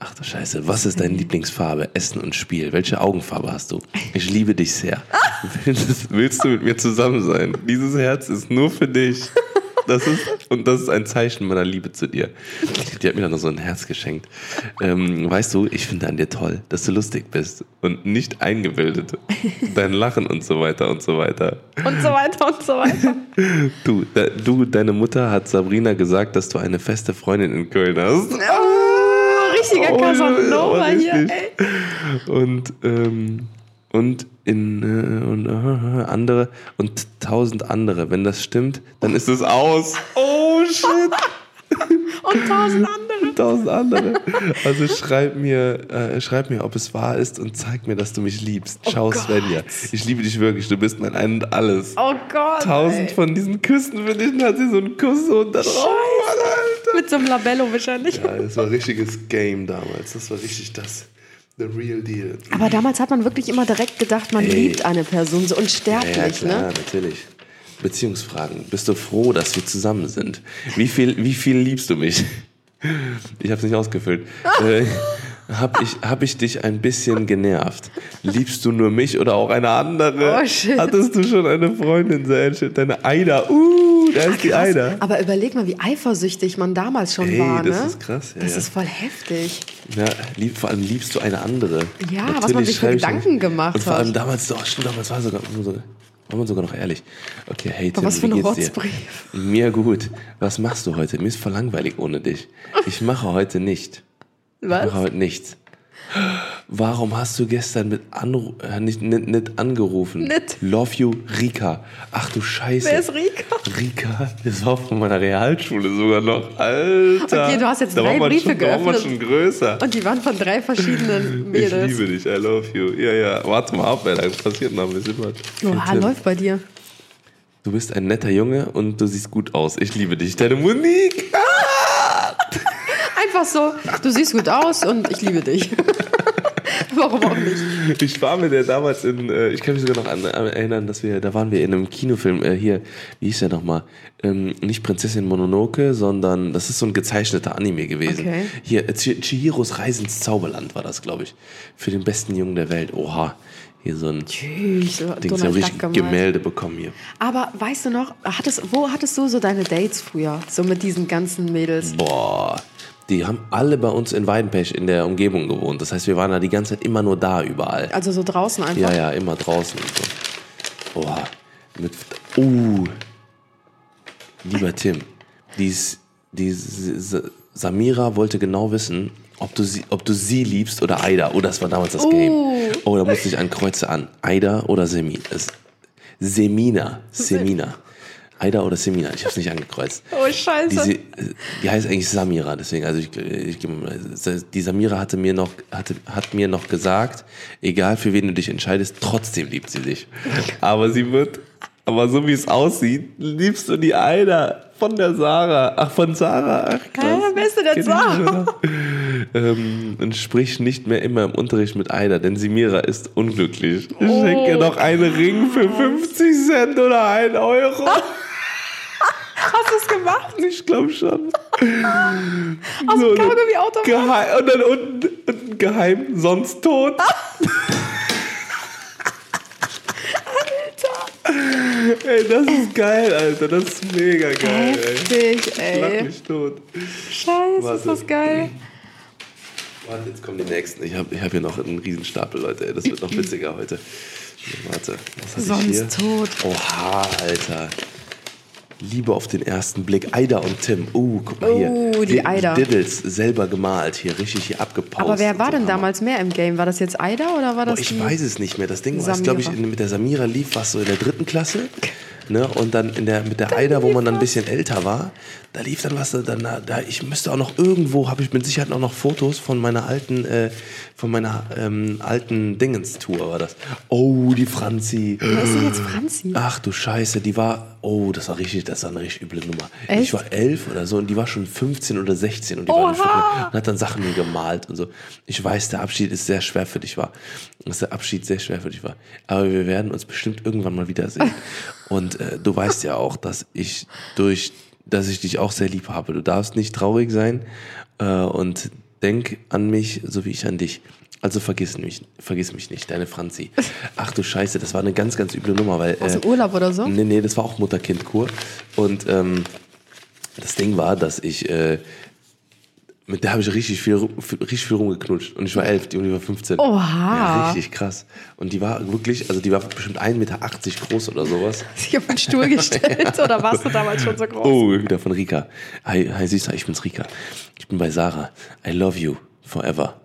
Ach du Scheiße, was ist deine Lieblingsfarbe? Essen und Spiel. Welche Augenfarbe hast du? Ich liebe dich sehr. Willst, willst du mit mir zusammen sein? Dieses Herz ist nur für dich. Das ist, und das ist ein Zeichen meiner Liebe zu dir. Die hat mir dann noch so ein Herz geschenkt. Ähm, weißt du, ich finde an dir toll, dass du lustig bist und nicht eingebildet. Dein Lachen und so weiter und so weiter. Und so weiter und so weiter. Du, da, du, deine Mutter hat Sabrina gesagt, dass du eine feste Freundin in Köln hast. Oh, richtiger Oh, Casanova ja, hier, ey. Und, ähm, und in äh, und äh, andere und tausend andere. Wenn das stimmt, dann ist es aus. Oh shit. [LAUGHS] Und tausend andere. Tausend andere. Also schreib mir, äh, schreib mir, ob es wahr ist und zeig mir, dass du mich liebst. Ciao, Oh Gott. Svenja. Ich liebe dich wirklich. Du bist mein Ein und Alles. Oh Gott. Tausend ey. von diesen Küssen für dich. Dann hat sie so einen Kuss und dann. Oh, Mann, Alter. Mit so einem Labello wahrscheinlich. Ja, das war ein richtiges Game damals. Das war richtig das. The real deal. Aber damals hat man wirklich immer direkt gedacht, man Ey. liebt eine Person so unsterblich, Ja, ja, klar, ne? natürlich. Beziehungsfragen. Bist du froh, dass wir zusammen sind? Wie viel, wie viel liebst du mich? Ich habe es nicht ausgefüllt. äh, hab, ich, hab ich dich ein bisschen genervt? Liebst du nur mich oder auch eine andere? Oh, shit. Hattest du schon eine Freundin? Sehr. Deine Aida. Uh, da ist die Krass. Aida. Aber überleg mal, wie eifersüchtig man damals schon Ey, war, ne? das ist krass, ja, das ja. ist voll heftig. Ja, lieb, vor allem liebst du eine andere. Ja, was man sich für Gedanken gemacht Und vor hat. allem damals, doch, stimmt, damals war sogar, so, war man sogar noch ehrlich. Okay, hey Tim, was für ein geht's dir? Rotzbrief. Mir gut. Was machst du heute? Mir ist voll langweilig ohne dich. Ich mache heute nicht. Ich Was? mache heute nichts. Warum hast du gestern mit Anru äh, nicht, nicht, nicht angerufen? Nicht. Love you, Rika. Ach du Scheiße. Wer ist Rika? Rika, das war von meiner Realschule sogar noch. Alter. Okay, du hast jetzt da drei Briefe schon, Da war man geöffnet. schon größer. Und die waren von drei verschiedenen [LAUGHS] Ich Mädels. liebe dich, I love you. Ja, ja. Warte mal ab, ey, da passiert noch ein bisschen was. Oha, läuft bei dir. Du bist ein netter Junge und du siehst gut aus. Ich liebe dich. Deine Monique. Ah! [LAUGHS] Einfach so, du siehst gut aus und ich liebe dich. [LAUGHS] [LAUGHS] Warum auch nicht? Ich war mit der damals in, äh, ich kann mich sogar noch an, an erinnern, dass wir, da waren wir in einem Kinofilm, äh, hier, wie hieß der nochmal? Ähm, nicht Prinzessin Mononoke, sondern das ist so ein gezeichneter Anime gewesen. Okay. Hier, äh, Chi- Chihiros Reise ins Zauberland war das, glaube ich. Für den besten Jungen der Welt. Oha. Hier so ein Tschüss, Ding, so. Gemälde bekommen hier. Aber weißt du noch, hattest, wo hattest du so deine Dates früher? So mit diesen ganzen Mädels? Boah. Die haben alle bei uns in Weidenpech in der Umgebung gewohnt. Das heißt, wir waren da die ganze Zeit immer nur da, überall. Also so draußen einfach? Ja, ja, immer draußen und so. Boah. Mit. Uh. Lieber Tim, die, die Samira wollte genau wissen, ob du sie, ob du sie liebst oder Aida. Oh, das war damals das Game. Uh. Oh, da musste ich ein Kreuze an. Aida oder Semi, es- Semina. Semina. Aida oder Semina. Ich habe es nicht angekreuzt. Oh, scheiße. Die, Se- die heißt eigentlich Samira, deswegen, also ich, ich, die Samira hatte mir noch, hatte, hat mir noch gesagt, egal für wen du dich entscheidest, trotzdem liebt sie dich. Aber sie wird, aber so wie es aussieht, liebst du die Aida von der Sarah. Ach, von Sarah. Ach, krass. Hä, wer ist denn Sarah? ähm, und sprich nicht mehr immer im Unterricht mit Aida, denn Samira ist unglücklich. Schenke noch einen Ring für 50 Cent oder 1 Euro. [LAUGHS] Hast du es gemacht? Ich glaube schon. Aus So, dem Kaugummi-Automat? Geheim, und dann unten, unten geheim, sonst tot. Ey, das ist geil, Alter. Das ist mega geil, ey. Heftig, ey. mich tot. Scheiße, ist Warte. das geil. Warte, jetzt kommen die nächsten. Ich habe ich hab hier noch einen Riesenstapel, Leute. Ey. Das wird noch witziger heute. Warte, was hatte ich hier? Sonst tot. Oha, Alter. Liebe auf den ersten Blick. Aida und Tim. Uh, guck mal hier. Oh, die Di- Aida. Diddles selber gemalt. Hier richtig hier abgepaust. Aber wer war denn Hammer. damals mehr im Game? War das jetzt Aida oder war das Boah, ich weiß es nicht mehr. Das Ding war, glaube ich, mit der Samira lief was so in der dritten Klasse. Ne? Und dann in der, mit der Aida, wo man dann ein bisschen älter war, da lief dann was, dann, da, ich müsste auch noch irgendwo, habe ich mit Sicherheit auch noch Fotos von meiner alten, äh, von meiner ähm, alten Dingens-Tour war das. Oh, die Franzi. Wer ist denn jetzt Franzi? Ach du Scheiße, die war, oh, das war richtig, das war eine richtig üble Nummer. Echt? Ich war elf oder so und die war schon 15 oder 16 und die Oha! war schon, und hat dann Sachen mir gemalt und so. Ich weiß, der Abschied ist sehr schwer für dich war. Dass der Abschied sehr schwer für dich war. Aber wir werden uns bestimmt irgendwann mal wiedersehen. [LAUGHS] Und äh, du weißt ja auch, dass ich durch, dass ich dich auch sehr lieb habe. Du darfst nicht traurig sein äh, und denk an mich, so wie ich an dich. Also vergiss mich, vergiss mich nicht, deine Franzi. [LAUGHS] Ach du Scheiße, das war eine ganz, ganz üble Nummer, weil Aus äh, dem Urlaub oder so? Nee, nee, das war auch Mutter-Kind-Kur. Und ähm, das Ding war, dass ich, äh, mit der habe ich richtig viel, richtig viel rumgeknutscht. Und ich war elf, die und die war 15. Oha. Ja, richtig krass. Und die war wirklich, also die war bestimmt 1,80 Meter groß oder sowas. Sich auf den Stuhl [LAUGHS] gestellt oder warst du damals schon so groß? Oh, wieder von Rika. Hi, hi Süßer, ich bin's Rika. Ich bin bei Sarah. I love you forever.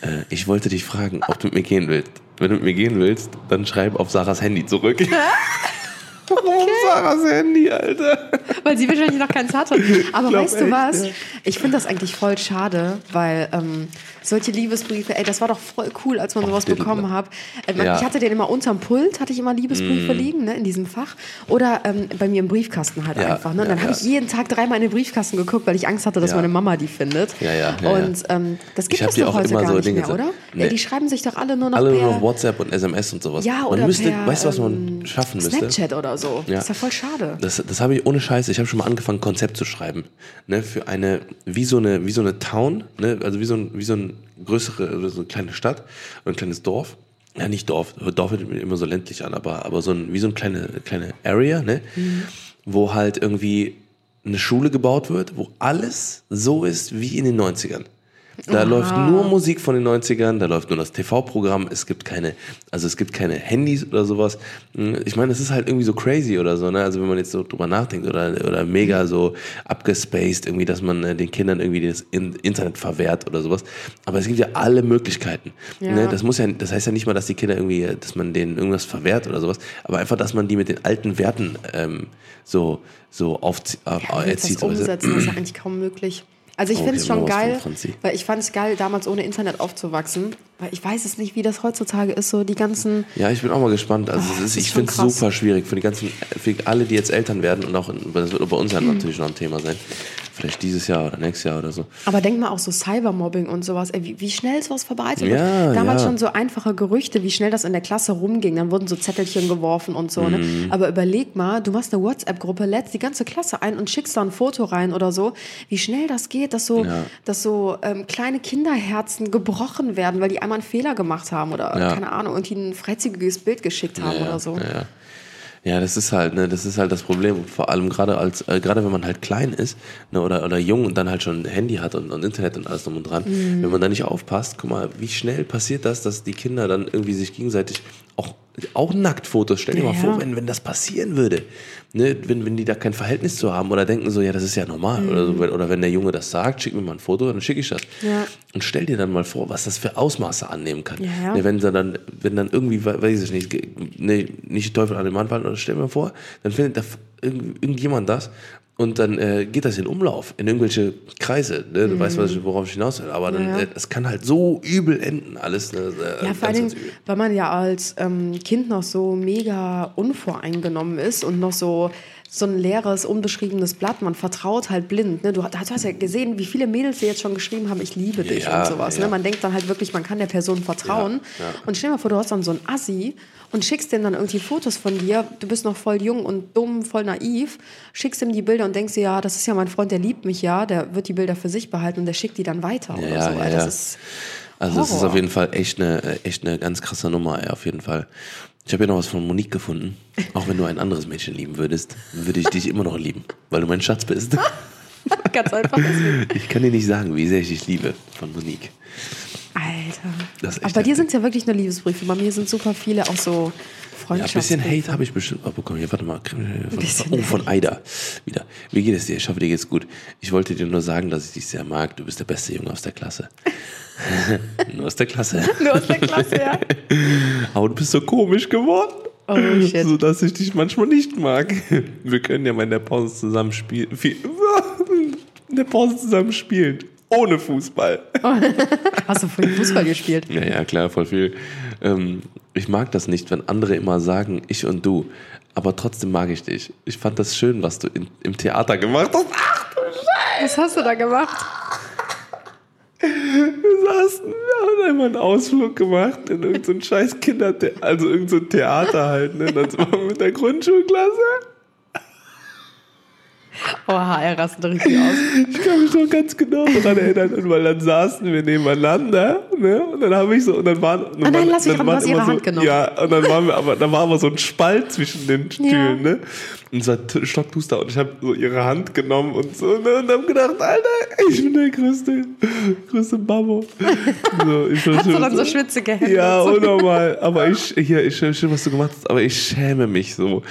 Äh, ich wollte dich fragen, ob du mit mir gehen willst. Wenn du mit mir gehen willst, dann schreib auf Sarahs Handy zurück. [LAUGHS] Warum Sarahs Handy, Alter? Weil sie wahrscheinlich noch keins hatte. Aber glaub weißt du was? ja. Ich finde das eigentlich voll schade, weil ähm, solche Liebesbriefe, ey, das war doch voll cool, als man sowas den- bekommen hat. Äh, man- Ja. Mm. Ich hatte den immer unterm Pult, hatte ich immer Liebesbriefe liegen, ne, in diesem Fach. Oder ähm, bei mir im Briefkasten halt Ja, einfach. Ne? Und dann ja, habe ja. ich jeden Tag dreimal in den Briefkasten geguckt, weil ich Angst hatte, dass Ja. meine Mama die findet. Ja, ja, ja, Und ähm, das gibt es doch auch heute immer gar so nicht Dinge mehr, oder? Nee. Ja, die schreiben sich doch alle nur noch Alle per... nur noch WhatsApp und SMS und sowas. ja, man oder müsste, per, weißt du, was man ähm, schaffen müsste? Snapchat oder so. Ja. Ist ja voll schade. Das, das habe ich ohne Scheiße. Ich habe schon mal angefangen, Konzept zu schreiben. Ne, für eine, wie so eine, wie so eine Town, ne, also wie so ein, wie so ein größere, oder so eine kleine Stadt oder ein kleines Dorf. Ja, nicht Dorf. Dorf hört mir immer so ländlich an, aber, aber so ein, wie so eine kleine, kleine Area, ne, wo halt irgendwie eine Schule gebaut wird, wo alles so ist wie in den 90ern. Da läuft nur Musik von den 90ern, da läuft nur das TV-Programm, es gibt keine, also es gibt keine Handys oder sowas. Ich meine, es ist halt irgendwie so crazy oder so, ne? Also wenn man jetzt so drüber nachdenkt oder, oder mega so abgespaced, irgendwie, dass man äh, den Kindern irgendwie das In- Internet verwehrt oder sowas. Aber es gibt ja alle Möglichkeiten. Ja. Ne? Das muss ja, das heißt ja nicht mal, dass die Kinder irgendwie, äh, dass man denen irgendwas verwehrt oder sowas, aber einfach, dass man die mit den alten Werten ähm, so, so auf, Ja, äh, erzieht. das umsetzen, ist ja eigentlich kaum möglich. Also ich Oh, finde es schon geil, weil ich fand es geil, damals ohne Internet aufzuwachsen. Weil ich weiß es nicht, wie das heutzutage ist, so die ganzen... Ja, ich bin auch mal gespannt. Also das ist, ich finde es super schwierig für die ganzen, für alle, die jetzt Eltern werden und auch in, das wird bei uns ja [CLEARS THROAT] natürlich noch ein Thema sein. Vielleicht dieses Jahr oder nächstes Jahr oder so. Aber denk mal auch so Cybermobbing und sowas, ey, wie, wie schnell sowas verbreitet Ja, wird. Damals ja. schon so einfache Gerüchte, wie schnell das in der Klasse rumging. Dann wurden so Zettelchen geworfen und so. Ne? Mhm. Aber überleg mal, du machst eine WhatsApp-Gruppe, lädst die ganze Klasse ein und schickst da ein Foto rein oder so. Wie schnell das geht, dass so, Ja. dass so ähm, kleine Kinderherzen gebrochen werden, weil die einmal einen Fehler gemacht haben oder, Ja. keine Ahnung, irgendwie ein freizügiges Bild geschickt haben ja, oder so. Ja, ja. das ist halt, ne, das ist halt das Problem. Vor allem gerade als, äh, gerade wenn man halt klein ist, ne, oder, oder jung und dann halt schon ein Handy hat und, und Internet und alles drum und dran. Mhm. Wenn man da nicht aufpasst, guck mal, wie schnell passiert das, dass die Kinder dann irgendwie sich gegenseitig auch auch Nacktfotos. Stell dir mal Ja, vor, ja. wenn, wenn das passieren würde. Ne, wenn, wenn die da kein Verhältnis zu haben oder denken so, ja, das ist ja normal. Oder, so, wenn- oder wenn der Junge das sagt, schick mir mal ein Foto, dann schicke ich das. Mhm. Ja. Und stell dir dann mal vor, was das für Ausmaße annehmen kann. Ja. Ne, wenn, dann, wenn dann irgendwie, we- weiß ich nicht, ne, nicht Teufel an den Mann fallen, oder stell dir mal vor, dann findet da irgendjemand das und dann äh, geht das in Umlauf, in irgendwelche Kreise. Ne? Du weißt, was worauf ich hinaus will. Aber dann, Mhm. Ja, äh, es kann halt so übel enden, alles. Ne? Äh, Ja, vor übel. weil man ja als ähm, Kind noch so mega unvoreingenommen ist und noch so so ein leeres, unbeschriebenes Blatt. Man vertraut halt blind. Ne? Du, du hast ja gesehen, wie viele Mädels dir jetzt schon geschrieben haben, ich liebe dich Ja, und sowas. ja. Ne? Man denkt dann halt wirklich, man kann der Person vertrauen. Ja. Und stell dir mal vor, du hast dann so ein Assi und schickst dem dann irgendwie Fotos von dir. Du bist noch voll jung und dumm, voll naiv. Schickst ihm die Bilder und denkst dir, ja, das ist ja mein Freund, der liebt mich ja. Der wird die Bilder für sich behalten und der schickt die dann weiter oder Ja, so. ja. Das ist Also es ist auf jeden Fall echt eine, äh, echt eine ganz krasse Nummer, ey, auf jeden Fall. Ich habe hier noch was von Monique gefunden. Auch wenn du ein anderes Mädchen lieben würdest, würde ich dich immer noch lieben, weil du mein Schatz bist. [LAUGHS] ganz einfach. Ich kann dir nicht sagen, wie sehr ich dich liebe von Monique. Alter. Aber bei dir sind es ja wirklich nur Liebesbriefe. Bei mir sind super viele auch so Ja, ein bisschen Freundschaftsbriefe. Hate habe ich bestimmt auch bekommen. Hier, warte mal. Von, oh, von Aida. Wieder. Wie geht es dir? Ich hoffe, dir geht's gut. Ich wollte dir nur sagen, dass ich dich sehr mag. Du bist der beste Junge aus der Klasse. [LAUGHS] nur aus der Klasse. [LAUGHS] Nur aus der Klasse, ja. [LAUGHS] Aber du bist so komisch geworden. Oh, shit. So dass ich dich manchmal nicht mag. Wir können ja mal in der Pause zusammen spielen. In der Pause zusammen spielen. Ohne Fußball. [LAUGHS] Hast du vorhin Fußball gespielt? Ja, ja, klar, voll viel. Ähm, ich mag das nicht, wenn andere immer sagen, ich und du. Aber trotzdem mag ich dich. Ich fand das schön, was du in, im Theater gemacht hast. Ach, du Scheiße. Was hast du da gemacht? Wir saßen, wir haben einmal einen Ausflug gemacht in irgendein scheiß Kindertheater, also irgendein so Theater halt, ne? Sind wir mit der Grundschulklasse. Oha, er rastet richtig aus. Ich kann mich noch ganz genau daran erinnern, und weil dann saßen wir nebeneinander, ne? Und dann habe ich so, und dann waren. Und nein, waren- lass mich dann ran, du hast ihre so, Hand genommen. Ja, und dann waren wir, aber da war aber so ein Spalt zwischen den Stühlen, Ja. ne? Und t- stockduster und ich habe so ihre Hand genommen und so, ne? Und habe gedacht, Alter, ich bin der größte, größte Babbo. So, ich Hast du dann so schwitzige Hände? ja, so? unnormal. Aber ich, hier, ich schön, was du gemacht hast, aber ich schäme mich so.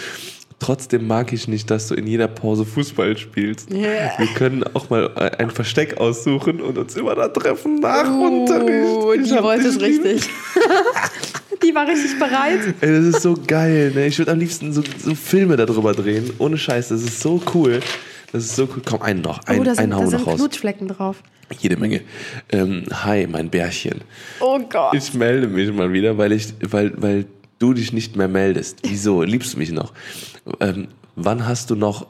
Trotzdem mag ich nicht, dass du in jeder Pause Fußball spielst. Ja. Wir können auch mal ein Versteck aussuchen und uns immer da treffen nach Uh, Unterricht. Ich die wollte es richtig. [LAUGHS] die war richtig bereit. Ey, das ist so geil, ne? Ich würde am liebsten so, so Filme darüber drehen. Ohne Scheiß, das ist so cool. Das ist so cool. Komm, einen noch. Ein, oh, da sind, einen da hauen wir sind noch raus. Knutschflecken drauf. Jede Menge. Ähm, hi, mein Bärchen. Oh Gott. Ich melde mich mal wieder, weil ich, weil, weil du dich nicht mehr meldest. [LAUGHS] Wieso? Liebst du mich noch? Ähm, wann hast du noch,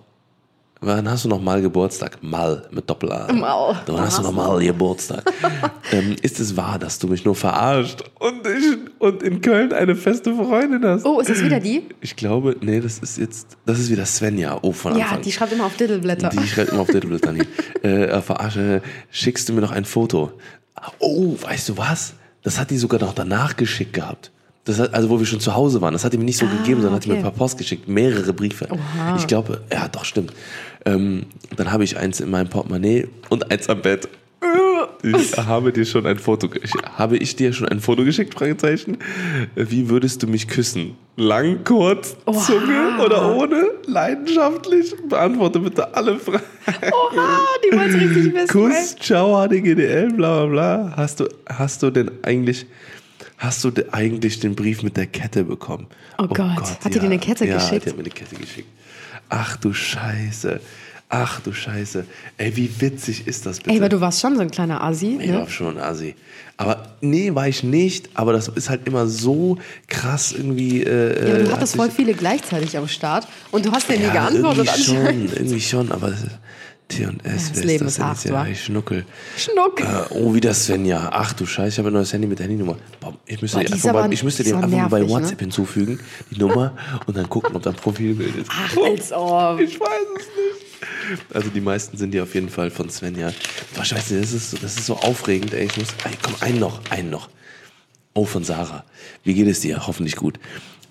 wann hast du noch mal Geburtstag? Mal mit Doppel A. Mal. Wann hast du noch mal Geburtstag? [LAUGHS] ähm, ist es wahr, dass du mich nur verarscht und ich und in Köln eine feste Freundin hast? Oh, ist das wieder die? Ich glaube, nee, das ist jetzt, das ist wieder Svenja. Oh, von Ja, Anfang. die schreibt immer auf Diddleblätter. Die schreibt immer auf hier. [LAUGHS] Äh, äh, verarsche, schickst du mir noch ein Foto? Oh, weißt du was? Das hat die sogar noch danach geschickt gehabt. Das hat, also wo wir schon zu Hause waren. Das hat mir nicht so gegeben, sondern hat die mir Ah, okay. per Post geschickt. Mehrere Briefe. Oha. Ich glaube, ja, doch, stimmt. Ähm, dann habe ich eins in meinem Portemonnaie und eins am Bett. Ich habe dir schon ein Foto, ich, habe ich dir schon ein Foto geschickt? Fragezeichen. Wie würdest du mich küssen? Lang, kurz, Oha. Zunge oder ohne? Leidenschaftlich? Beantworte bitte alle Fragen. Oha, die wollte es richtig wissen. Kuss, ciao, HDGDL, bla bla bla. Hast du, hast du denn eigentlich, hast du eigentlich den Brief mit der Kette bekommen? Oh Gott, hat die dir eine Kette ja, geschickt? die hat mir eine Kette geschickt. Ach du Scheiße. Ach du Scheiße. Ey, wie witzig ist das bitte? Ey, aber du warst schon so ein kleiner Asi. Ich Ne? war schon ein Assi. Aber nee, war ich nicht. Aber das ist halt immer so krass irgendwie. Äh, Ja, aber du hat hattest voll viele gleichzeitig am Start und du hast dir nie ja, geantwortet irgendwie schon, irgendwie schon, aber T und S, das Leben ist ist das jetzt? Ja, ich schnuckel. Schnuck. Äh, oh, wieder Svenja. Ach du Scheiße, ich habe ein neues Handy mit der Handynummer. Ich müsste Boah, die ist einfach, mal, ich müsste ist einfach mal bei nervig, ne? WhatsApp hinzufügen, die Nummer, und dann gucken, ob da ein Profilbild ist. Ach, als ob. Ich weiß es nicht. Also die meisten sind ja auf jeden Fall von Svenja. Boah, scheiße, das ist, so- das ist so aufregend, ey. Ich muss. Ey, komm, einen noch, einen noch. Oh, von Sarah. Wie geht es dir? Hoffentlich gut.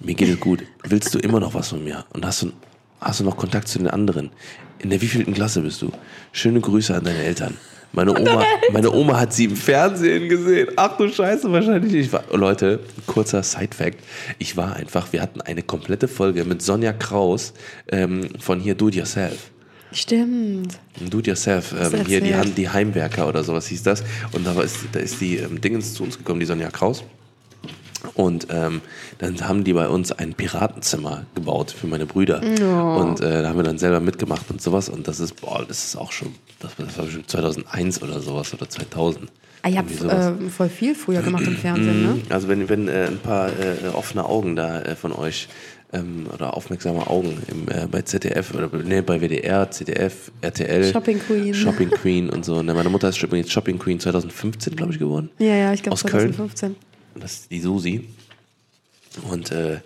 Mir geht es gut. Willst du immer noch was von mir? Und hast du, hast du noch Kontakt zu den anderen? In der wievielten Klasse bist du? Schöne Grüße an deine Eltern. Meine Oma, meine Oma hat sie im Fernsehen gesehen. Ach du Scheiße, wahrscheinlich. Ich war, Leute, kurzer Side-Fact. Ich war einfach, wir hatten eine komplette Folge mit Sonja Kraus ähm, von hier Do It Yourself. Stimmt. Do It Yourself, ähm, hier die, die Heimwerker oder sowas hieß das. Und da ist, da ist die ähm, Dingens zu uns gekommen, die Sonja Kraus. Und ähm, dann haben die bei uns ein Piratenzimmer gebaut für meine Brüder. Und äh, da haben wir dann selber mitgemacht und sowas. Und das ist, boah, das ist auch schon, das, das war bestimmt 2001 oder sowas oder 2000. Ah, ihr habt Irgendwie sowas. äh, voll viel früher gemacht im Fernsehen, ne? Also wenn, wenn äh, ein paar äh, offene Augen da äh, von euch ähm, oder aufmerksame Augen im, äh, bei ZDF oder nee, bei WDR, ZDF, RTL. Shopping Queen. Shopping Queen und so. Ne, meine Mutter ist übrigens Shopping Queen 2015, glaube ich, geworden. Ja, ja, ich glaube Aus Köln. 2015. Und Das ist die Susi. Und äh,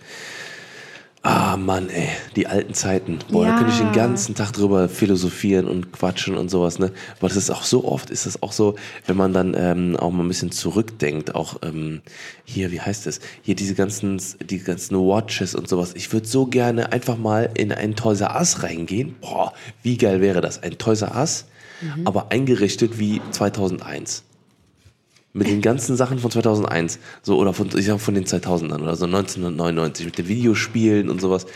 ah Mann, ey, die alten Zeiten. Boah, da Ja. könnte ich den ganzen Tag drüber philosophieren und quatschen und sowas, ne? Aber das ist auch so oft, ist das auch so, wenn man dann ähm, auch mal ein bisschen zurückdenkt, auch ähm, hier, wie heißt es? Hier diese ganzen, die ganzen Watches und sowas. Ich würde so gerne einfach mal in ein Toys R Us reingehen. Boah, wie geil wäre das? Ein Toys R Us, aber eingerichtet wie 2001 mit den ganzen Sachen von 2001, so oder von ich sag von den 2000ern oder so 1999 mit den Videospielen und sowas,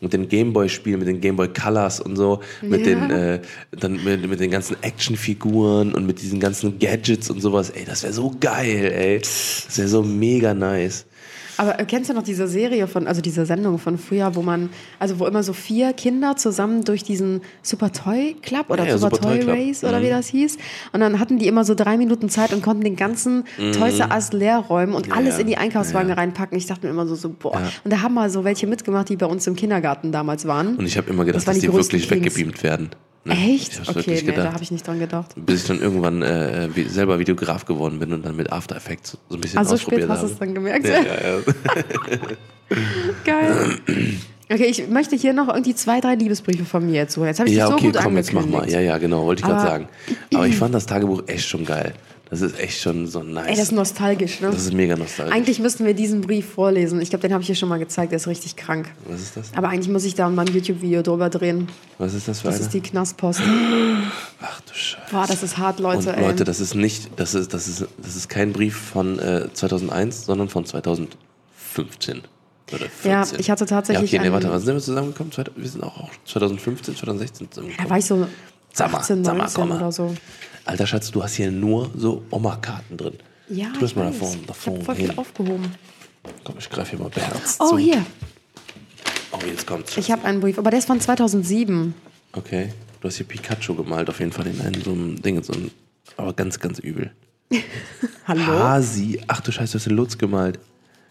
mit den Gameboy-Spielen, mit den Gameboy Colors und so, mit Ja. den äh, dann mit, mit den ganzen Actionfiguren und mit diesen ganzen Gadgets und sowas. Ey, das wäre so geil, ey, das wäre so mega nice. Aber äh, kennst du noch diese Serie von, also diese Sendung von früher, wo man, also wo immer so vier Kinder zusammen durch diesen Super Toy Club oder Ja, ja, Super, Super Toy Toy Club. Race oder wie das hieß. Und dann hatten die immer so drei Minuten Zeit und konnten den ganzen Toys R Us leer räumen und alles ja. in die Einkaufswagen reinpacken. Ich dachte mir immer so, so boah. Und da haben mal so welche mitgemacht, die bei uns im Kindergarten damals waren. Und ich habe immer gedacht, Das dass die die wirklich Kings. weggebeamt werden. Ne? Echt? Ich Okay, nee, da habe ich nicht dran gedacht. bis ich dann irgendwann äh, selber Videograf geworden bin und dann mit After Effects so ein bisschen Also spät ausprobiert hast du habe. es dann gemerkt. Ja, ja, ja. [LAUGHS] Geil. Okay, ich möchte hier noch irgendwie zwei, drei Liebesbriefe von mir jetzt so. Jetzt habe ich Ja, dich so okay, gut komm, jetzt mach mal. Ja, ja, genau, wollte ich gerade sagen. Aber ich fand das Tagebuch echt schon geil. Das ist echt schon so nice. Ey, das ist nostalgisch, ne? Das ist mega nostalgisch. Eigentlich müssten wir diesen Brief vorlesen. Ich glaube, den habe ich hier schon mal gezeigt. Der ist richtig krank. Was ist das? Aber eigentlich muss ich da mal ein YouTube-Video drüber drehen. Was ist das für Das eine? ist die Knastpost. [GASPS] Ach du Scheiße. Boah, das ist hart, Leute. Und. Leute, das ist nicht, das ist, das ist, das ist kein Brief von äh, 2001, sondern von 2015 oder 14. Ja, ich hatte tatsächlich Ja, okay, nee, warte, wann sind wir zusammengekommen? Wir sind auch 2015, 2016 zusammengekommen. da war ich so Sag mal, 18, sag mal, 19 komm mal. oder so. Alter Schatz, du hast hier nur so Oma-Karten drin. Ja, Tu das mal da weiß. vorne, da Ich voll viel aufgehoben. Komm, ich greife hier mal beherzt Oh, zu. hier. Oh, jetzt kommt's. Ich habe einen Brief. Aber der ist von 2007. Okay, du hast hier Pikachu gemalt, auf jeden Fall in einem so einem Ding, so ein, aber ganz, ganz übel. [LAUGHS] Hallo? Hasi, ach du Scheiße, du hast den Lutz gemalt.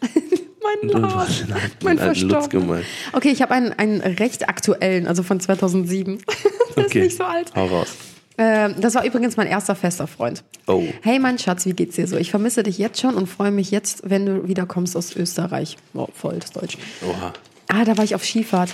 [LAUGHS] Mein Du Lars. hast den Mein alten Lutz gemalt. Okay, ich habe einen, einen recht aktuellen, also von 2007. [LAUGHS] der Okay, ist nicht so alt. hau raus. Ähm, das war übrigens mein erster fester Freund. Oh. Hey mein Schatz, wie geht's dir so? Ich vermisse dich jetzt schon und freue mich jetzt, wenn du wiederkommst aus Österreich. Oh, voll das Deutsch. Oha. Ah, da war ich auf Skifahrt.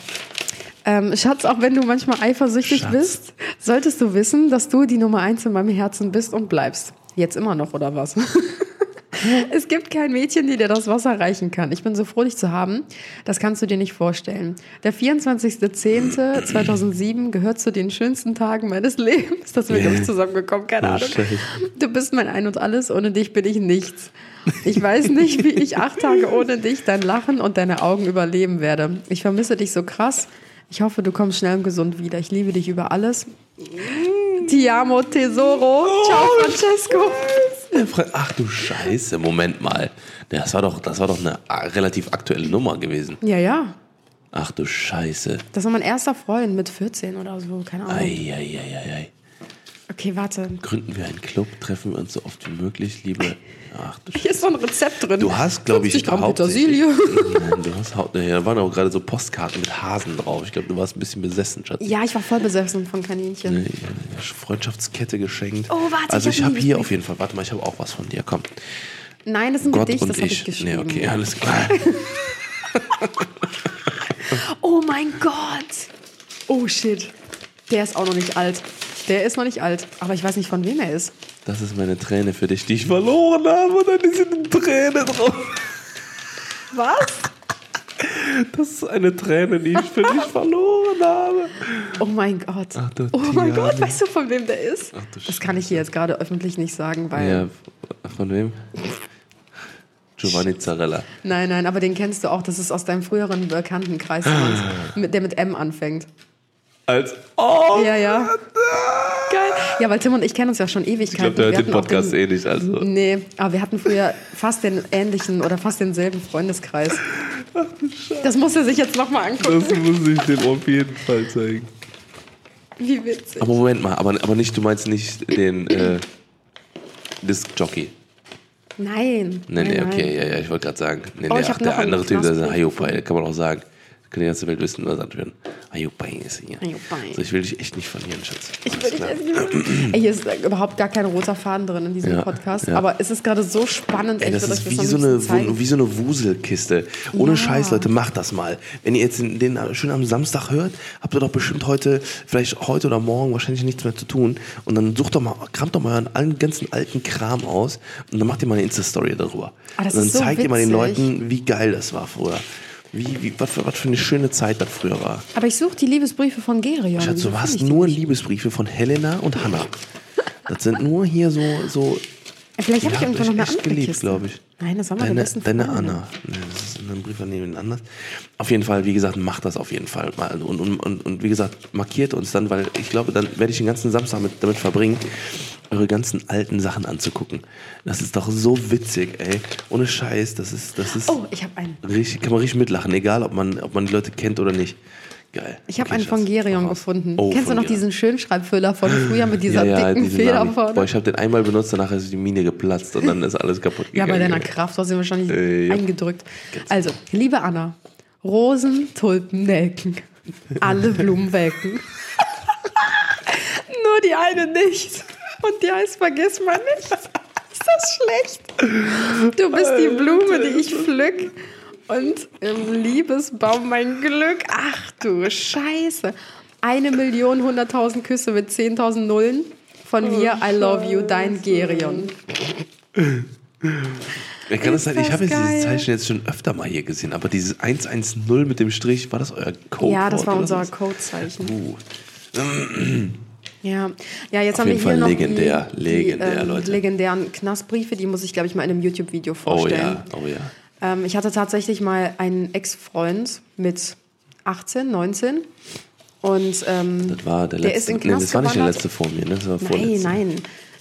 Ähm, Schatz, auch wenn du manchmal eifersüchtig Schatz. bist, solltest du wissen, dass du die Nummer eins in meinem Herzen bist und bleibst. Jetzt immer noch, oder was? [LAUGHS] [LAUGHS] Es gibt kein Mädchen, die dir das Wasser reichen kann. Ich bin so froh, dich zu haben. Das kannst du dir nicht vorstellen. Der 24.10.2007 gehört zu den schönsten Tagen meines [LAUGHS] Lebens. Das sind wir, glaube ich, zusammengekommen. Keine Oh, Ahnung. Scheiße. Du bist mein Ein und Alles. Ohne dich bin ich nichts. Ich weiß nicht, wie ich acht Tage ohne dich, dein Lachen und deine Augen überleben werde. Ich vermisse dich so krass. Ich hoffe, du kommst schnell und gesund wieder. Ich liebe dich über alles. Ti amo, Tesoro. Ciao, Francesco. Er fragt, Ach du Scheiße, Moment mal. Das war doch, das war doch eine relativ aktuelle Nummer gewesen. Ja, ja. Ach du Scheiße. Das war mein erster Freund mit 14 oder so. Keine Ahnung. Eieieiei. Okay, warte. Gründen wir einen Club, treffen wir uns so oft wie möglich, liebe. Ach. Hier ist so ein Rezept drin. Du hast, glaube ich, 50 Gramm Petersilie. [LAUGHS] Du hast hau- ja, da waren auch gerade so Postkarten mit Hasen drauf. Ich glaube, du warst ein bisschen besessen, Schatz. Ja, ich war voll besessen von Kaninchen. Freundschaftskette geschenkt. Oh, warte, Also hab ich habe einen hier auf jeden Fall, warte mal, ich habe auch was von dir. Komm. Nein, das ist ein Gott Gedicht, das habe ich. ich geschrieben. Nee, okay, alles klar. [LAUGHS] Oh mein Gott. Oh shit. Der ist auch noch nicht alt. Der ist noch nicht alt. Aber ich weiß nicht, von wem er ist. Das ist meine Träne für dich, die ich verloren habe. Und dann ist eine Träne drauf. Was? Das ist eine Träne, die ich für dich verloren habe. Oh mein Gott. Ach, oh mein. Gott, weißt du, von wem der ist? Ach, das kann ich hier jetzt gerade öffentlich nicht sagen, weil. Ja, von wem? Giovanni Zarella. Nein, nein, aber den kennst du auch. Das ist aus deinem früheren Bekanntenkreis, [GASPS] mit- der mit M anfängt. Als. Oh! Ja, ja. Geil. Ja, weil Tim und ich kennen uns ja schon Ich Ewigkeiten. glaube, der hört den Podcast eh nicht. Also. Nee, aber wir hatten früher fast den ähnlichen oder fast denselben Freundeskreis. Das muss er sich jetzt nochmal angucken. Das muss ich dem auf jeden Fall zeigen. Wie witzig. Aber Moment mal, aber, aber nicht, du meinst nicht den äh, Disc-Jockey. Nein. Nee, nee, nein, okay, nein. ja, ja, ich wollte gerade sagen. Nee, Oh, nee, ich ach, der andere Typ, das ist ein Hayopai, kann man auch sagen. Kann die ganze Welt wissen, was das wird. Ist hier. Hayopai. So, ich will dich echt nicht verlieren, Schatz. Ich will dich echt nicht [CLEARS THROAT] Ey, Hier ist überhaupt gar kein roter Faden drin in diesem Ja, Podcast. ja. Aber es ist gerade so spannend. Ey, das ist wie so, eine, zeigen. wie so eine Wuselkiste. Ohne Ja. Scheiß, Leute, macht das mal. Wenn ihr jetzt den, den schön am Samstag hört, habt ihr doch bestimmt heute, vielleicht heute oder morgen wahrscheinlich nichts mehr zu tun. Und dann sucht doch mal, kramt doch mal euren allen ganzen alten Kram aus und dann macht ihr mal eine Insta-Story darüber. Ah, das und dann so zeigt ihr mal den witzig. Leuten, wie geil das war früher. Wie, wie, was, für, was für eine schöne Zeit das früher war. Aber ich suche die Liebesbriefe von Gerion. Schatz, du hast nur nicht? Liebesbriefe von Helena und Hannah. Das sind nur hier so, so Vielleicht habe Ihr ich irgendwo noch eine echt andere geliebt, Kiste. glaube ich. Nein, das waren meine Deine, deine. Anna. Nee, das ist ein Brief von jemand anders. Auf jeden Fall, wie gesagt, macht das auf jeden Fall mal. Und, und, und, und wie gesagt, markiert uns dann, weil ich glaube, dann werde ich den ganzen Samstag mit, damit verbringen, eure ganzen alten Sachen anzugucken. Das ist doch so witzig, ey. Ohne Scheiß, das ist, das ist Oh, ich habe einen. richtig, kann man richtig mitlachen, egal ob man, ob man die Leute kennt oder nicht. Geil. Ich habe Okay, einen von Gerion gefunden. Oh, Kennst du noch Gerion. diesen Schönschreibfüller von früher mit dieser [LAUGHS] dicken diesen Feder Namen. vorne? Boah, ich habe den einmal benutzt, danach ist die Mine geplatzt und dann ist alles kaputt [LAUGHS] Ja, gegangen. bei deiner Kraft hast du ihn wahrscheinlich Äh, ja. eingedrückt. Also, liebe Anna, Rosen, Tulpen, Nelken, alle [LAUGHS] Blumen welken. Nur die eine nicht. Und die heißt Vergiss mal nicht. Ist das schlecht? Du bist die Blume, die ich pflück. Und im Liebesbaum mein Glück. Ach du Scheiße. Eine Million, hunderttausend Küsse mit 10.000 Nullen. Von mir, I love you, dein Gerion. Ich kann das sein, ich habe dieses Zeichen jetzt schon öfter mal hier gesehen, aber dieses 110 mit dem Strich, war das euer Code? Ja, das war unser? Codezeichen. Uh, Ja, ja jetzt Auf haben jeden wir hier Fall noch legendär, die, legendär, die, ähm, Leute. legendären Knastbriefe, die muss ich, glaube ich, mal in einem YouTube-Video oh vorstellen. ja, oh ja. Ähm, ich hatte tatsächlich mal einen Ex-Freund mit 18, 19 und ähm, Das war der Der letzte. ist in den nee, Knast das war nicht der gewandert. letzte vor mir, ne? Das war nein, vorletzte. nein,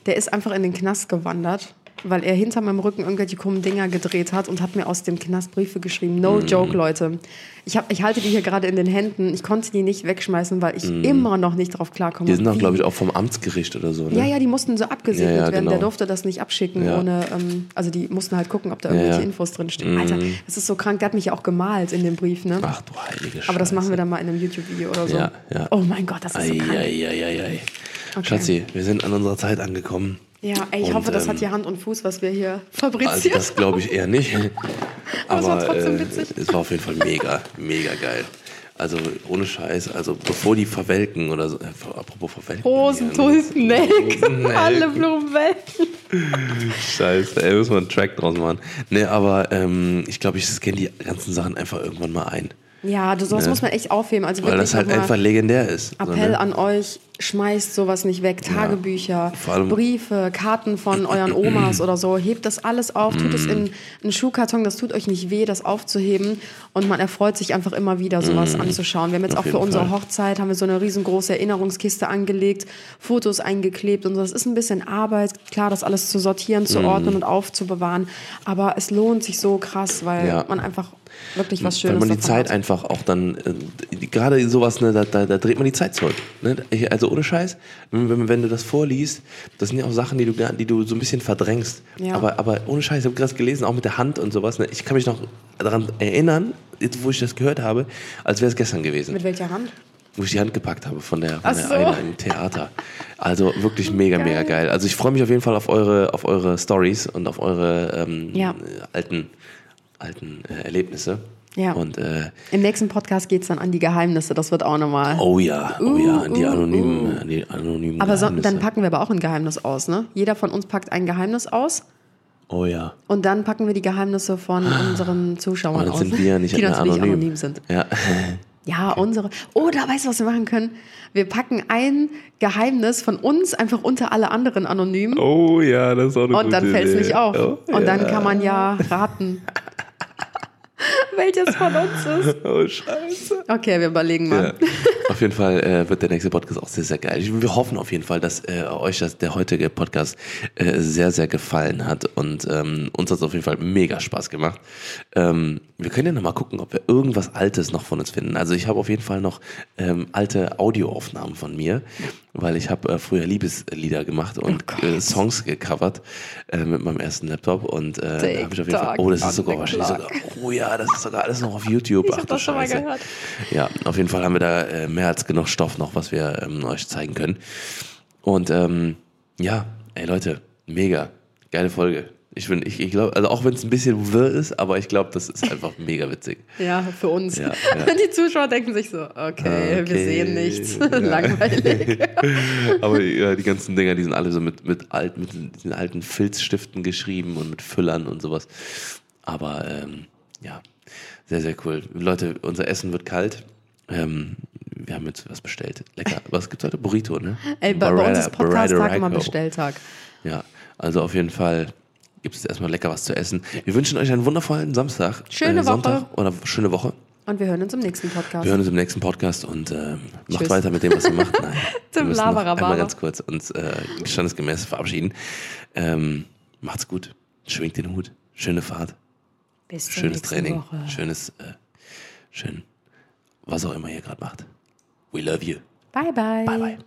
der ist einfach in den Knast gewandert, weil er hinter meinem Rücken irgendwelche krummen Dinger gedreht hat und hat mir aus dem Knast Briefe geschrieben. Mhm. No joke, Leute. Ich, hab, ich halte die hier gerade in den Händen. Ich konnte die nicht wegschmeißen, weil ich immer noch nicht drauf klarkomme. Mhm. Die sind auch, glaube ich, auch vom Amtsgericht oder so, ne? Ja, ja, die mussten so abgesegnet Ja, ja, werden. Der genau. durfte das nicht abschicken Ja. ohne, ähm, also die mussten halt gucken, ob da irgendwelche. Mhm. Infos drinstehen. Alter, das ist so krank. Der hat mich ja auch gemalt in dem Brief, ne? Ach du heilige Scheiße. Aber das machen wir dann mal in einem YouTube-Video oder so. Ja, ja. Oh mein Gott, das ist so krank. Eieieiei. Okay. Schatzi, wir sind an unserer Zeit angekommen. Ja, ey, ich Und, hoffe, das ähm, hat hier Hand und Fuß, was wir hier [LAUGHS] Also fabrizieren. das glaube ich eher nicht. Aber [LAUGHS] es war trotzdem äh, witzig. es war auf jeden Fall mega, mega geil. Also ohne Scheiß, also bevor die verwelken oder so, äh, apropos verwelken. Rosen, Tulpen, Nelken, [LAUGHS] alle Blumen welken. Scheiße, ey, müssen wir einen Track draus machen. Nee, aber ähm, ich glaube, ich scanne die ganzen Sachen einfach irgendwann mal ein. Ja, du, sowas Ne? muss man echt aufheben. Also Weil das halt einfach legendär ist. so, Appell ne? an euch, schmeißt sowas nicht weg. Tagebücher, allem- Briefe, Karten von euren Omas oder so. Hebt das alles auf, tut es Mm. in einen Schuhkarton. Das tut euch nicht weh, das aufzuheben. Und man erfreut sich einfach immer wieder, sowas anzuschauen. Wir haben jetzt Mm. Auf auch für unsere Fall. Hochzeit haben wir so eine riesengroße Erinnerungskiste angelegt, Fotos eingeklebt und so. Das ist ein bisschen Arbeit, klar, das alles zu sortieren, Mm. zu ordnen und aufzubewahren. Aber es lohnt sich so krass, weil Ja. man einfach wirklich was Schönes Weil man die Zeit hat. einfach auch dann, äh, gerade sowas, ne, da, da, da dreht man die Zeit zurück. Ne? Also ohne Scheiß, wenn, wenn, du das vorliest, das sind ja auch Sachen, die du, die du so ein bisschen verdrängst. Ja. Aber, aber ohne Scheiß, ich habe gerade gelesen, auch mit der Hand und sowas. Ne? Ich kann mich noch daran erinnern, jetzt, wo ich das gehört habe, als wäre es gestern gewesen. Mit welcher Hand? wo ich die Hand gepackt habe von der, von der so. einer im Theater. Also wirklich mega, mega geil. Also ich freue mich auf jeden Fall auf eure, auf eure Stories und auf eure ähm, Ja. alten, alten äh, Erlebnisse. Ja. Und äh, Im nächsten Podcast geht es dann an die Geheimnisse. Das wird auch nochmal. oh ja, oh ja, an die uh, anonymen, an die anonymen aber so, Geheimnisse. dann packen wir aber auch ein Geheimnis aus, ne? Jeder von uns packt ein Geheimnis aus Oh ja. Und dann packen wir die Geheimnisse von unseren Zuschauern dann aus, sind wir ja nicht [LAUGHS] die natürlich anonym. anonym sind. Ja. [LAUGHS] Ja, unsere. Oder weißt du, was wir machen können? Wir packen ein Geheimnis von uns einfach unter alle anderen anonym. Oh ja, das ist auch eine und dann fällt es nicht auf. Oh, und dann ja. kann man ja raten, [LAUGHS] welches von uns ist. [LAUGHS] Oh, scheiße. Okay, wir überlegen mal. Ja. Auf jeden Fall äh, wird der nächste Podcast auch sehr, sehr geil. Wir hoffen auf jeden Fall, dass äh, euch das, der heutige Podcast äh, sehr, sehr gefallen hat und ähm, uns hat es auf jeden Fall mega Spaß gemacht. Ähm, wir können ja noch mal gucken, ob wir irgendwas Altes noch von uns finden. Also ich habe auf jeden Fall noch ähm, alte Audioaufnahmen von mir, weil ich habe äh, früher Liebeslieder gemacht und Oh äh, Songs gecovert äh, mit meinem ersten Laptop und da habe ich auf jeden Fall, oh, das ist sogar wahrscheinlich sogar, oh ja, das ist sogar alles noch auf YouTube. Ich Ach das schon mal gehört. Ja, auf jeden Fall haben wir da äh, mehr als genug Stoff noch, was wir ähm, euch zeigen können. Und ähm, ja, ey Leute, mega, geile Folge. Ich bin, ich, ich glaube, also auch wenn es ein bisschen wirr ist, aber ich glaube, das ist einfach [LAUGHS] mega witzig. Ja, für uns. Ja, [LAUGHS] ja. Die Zuschauer denken sich so, okay, wir Okay, sehen nichts. [LAUGHS] Langweilig. Aber ja, die ganzen Dinger, die sind alle so mit, mit, alt, mit diesen alten Filzstiften geschrieben und mit Füllern und sowas. Aber ähm, ja, sehr, sehr cool. Leute, unser Essen wird kalt. Ähm, wir haben jetzt was bestellt. Lecker. [LAUGHS] Was gibt's heute? Burrito, ne? Ey, bei, bei uns ist Podcast-Tag immer. Bestelltag. Ja, also auf jeden Fall gibt es erstmal lecker was zu essen. Wir wünschen euch einen wundervollen Samstag. äh, Schöne Woche. Sonntag oder schöne Woche. Und wir hören uns im nächsten Podcast. Wir hören uns im nächsten Podcast und äh, macht Tschüss. weiter mit dem, was ihr macht. Nein, [LAUGHS] wir Zum Laberababa. einmal ganz kurz uns äh, standesgemäß verabschieden. Ähm, macht's gut. Schwingt den Hut. Schöne Fahrt. Bis Schönes Training. Woche. Schönes, äh, schön, was auch immer ihr gerade macht. We love you. Bye, bye. Bye, bye.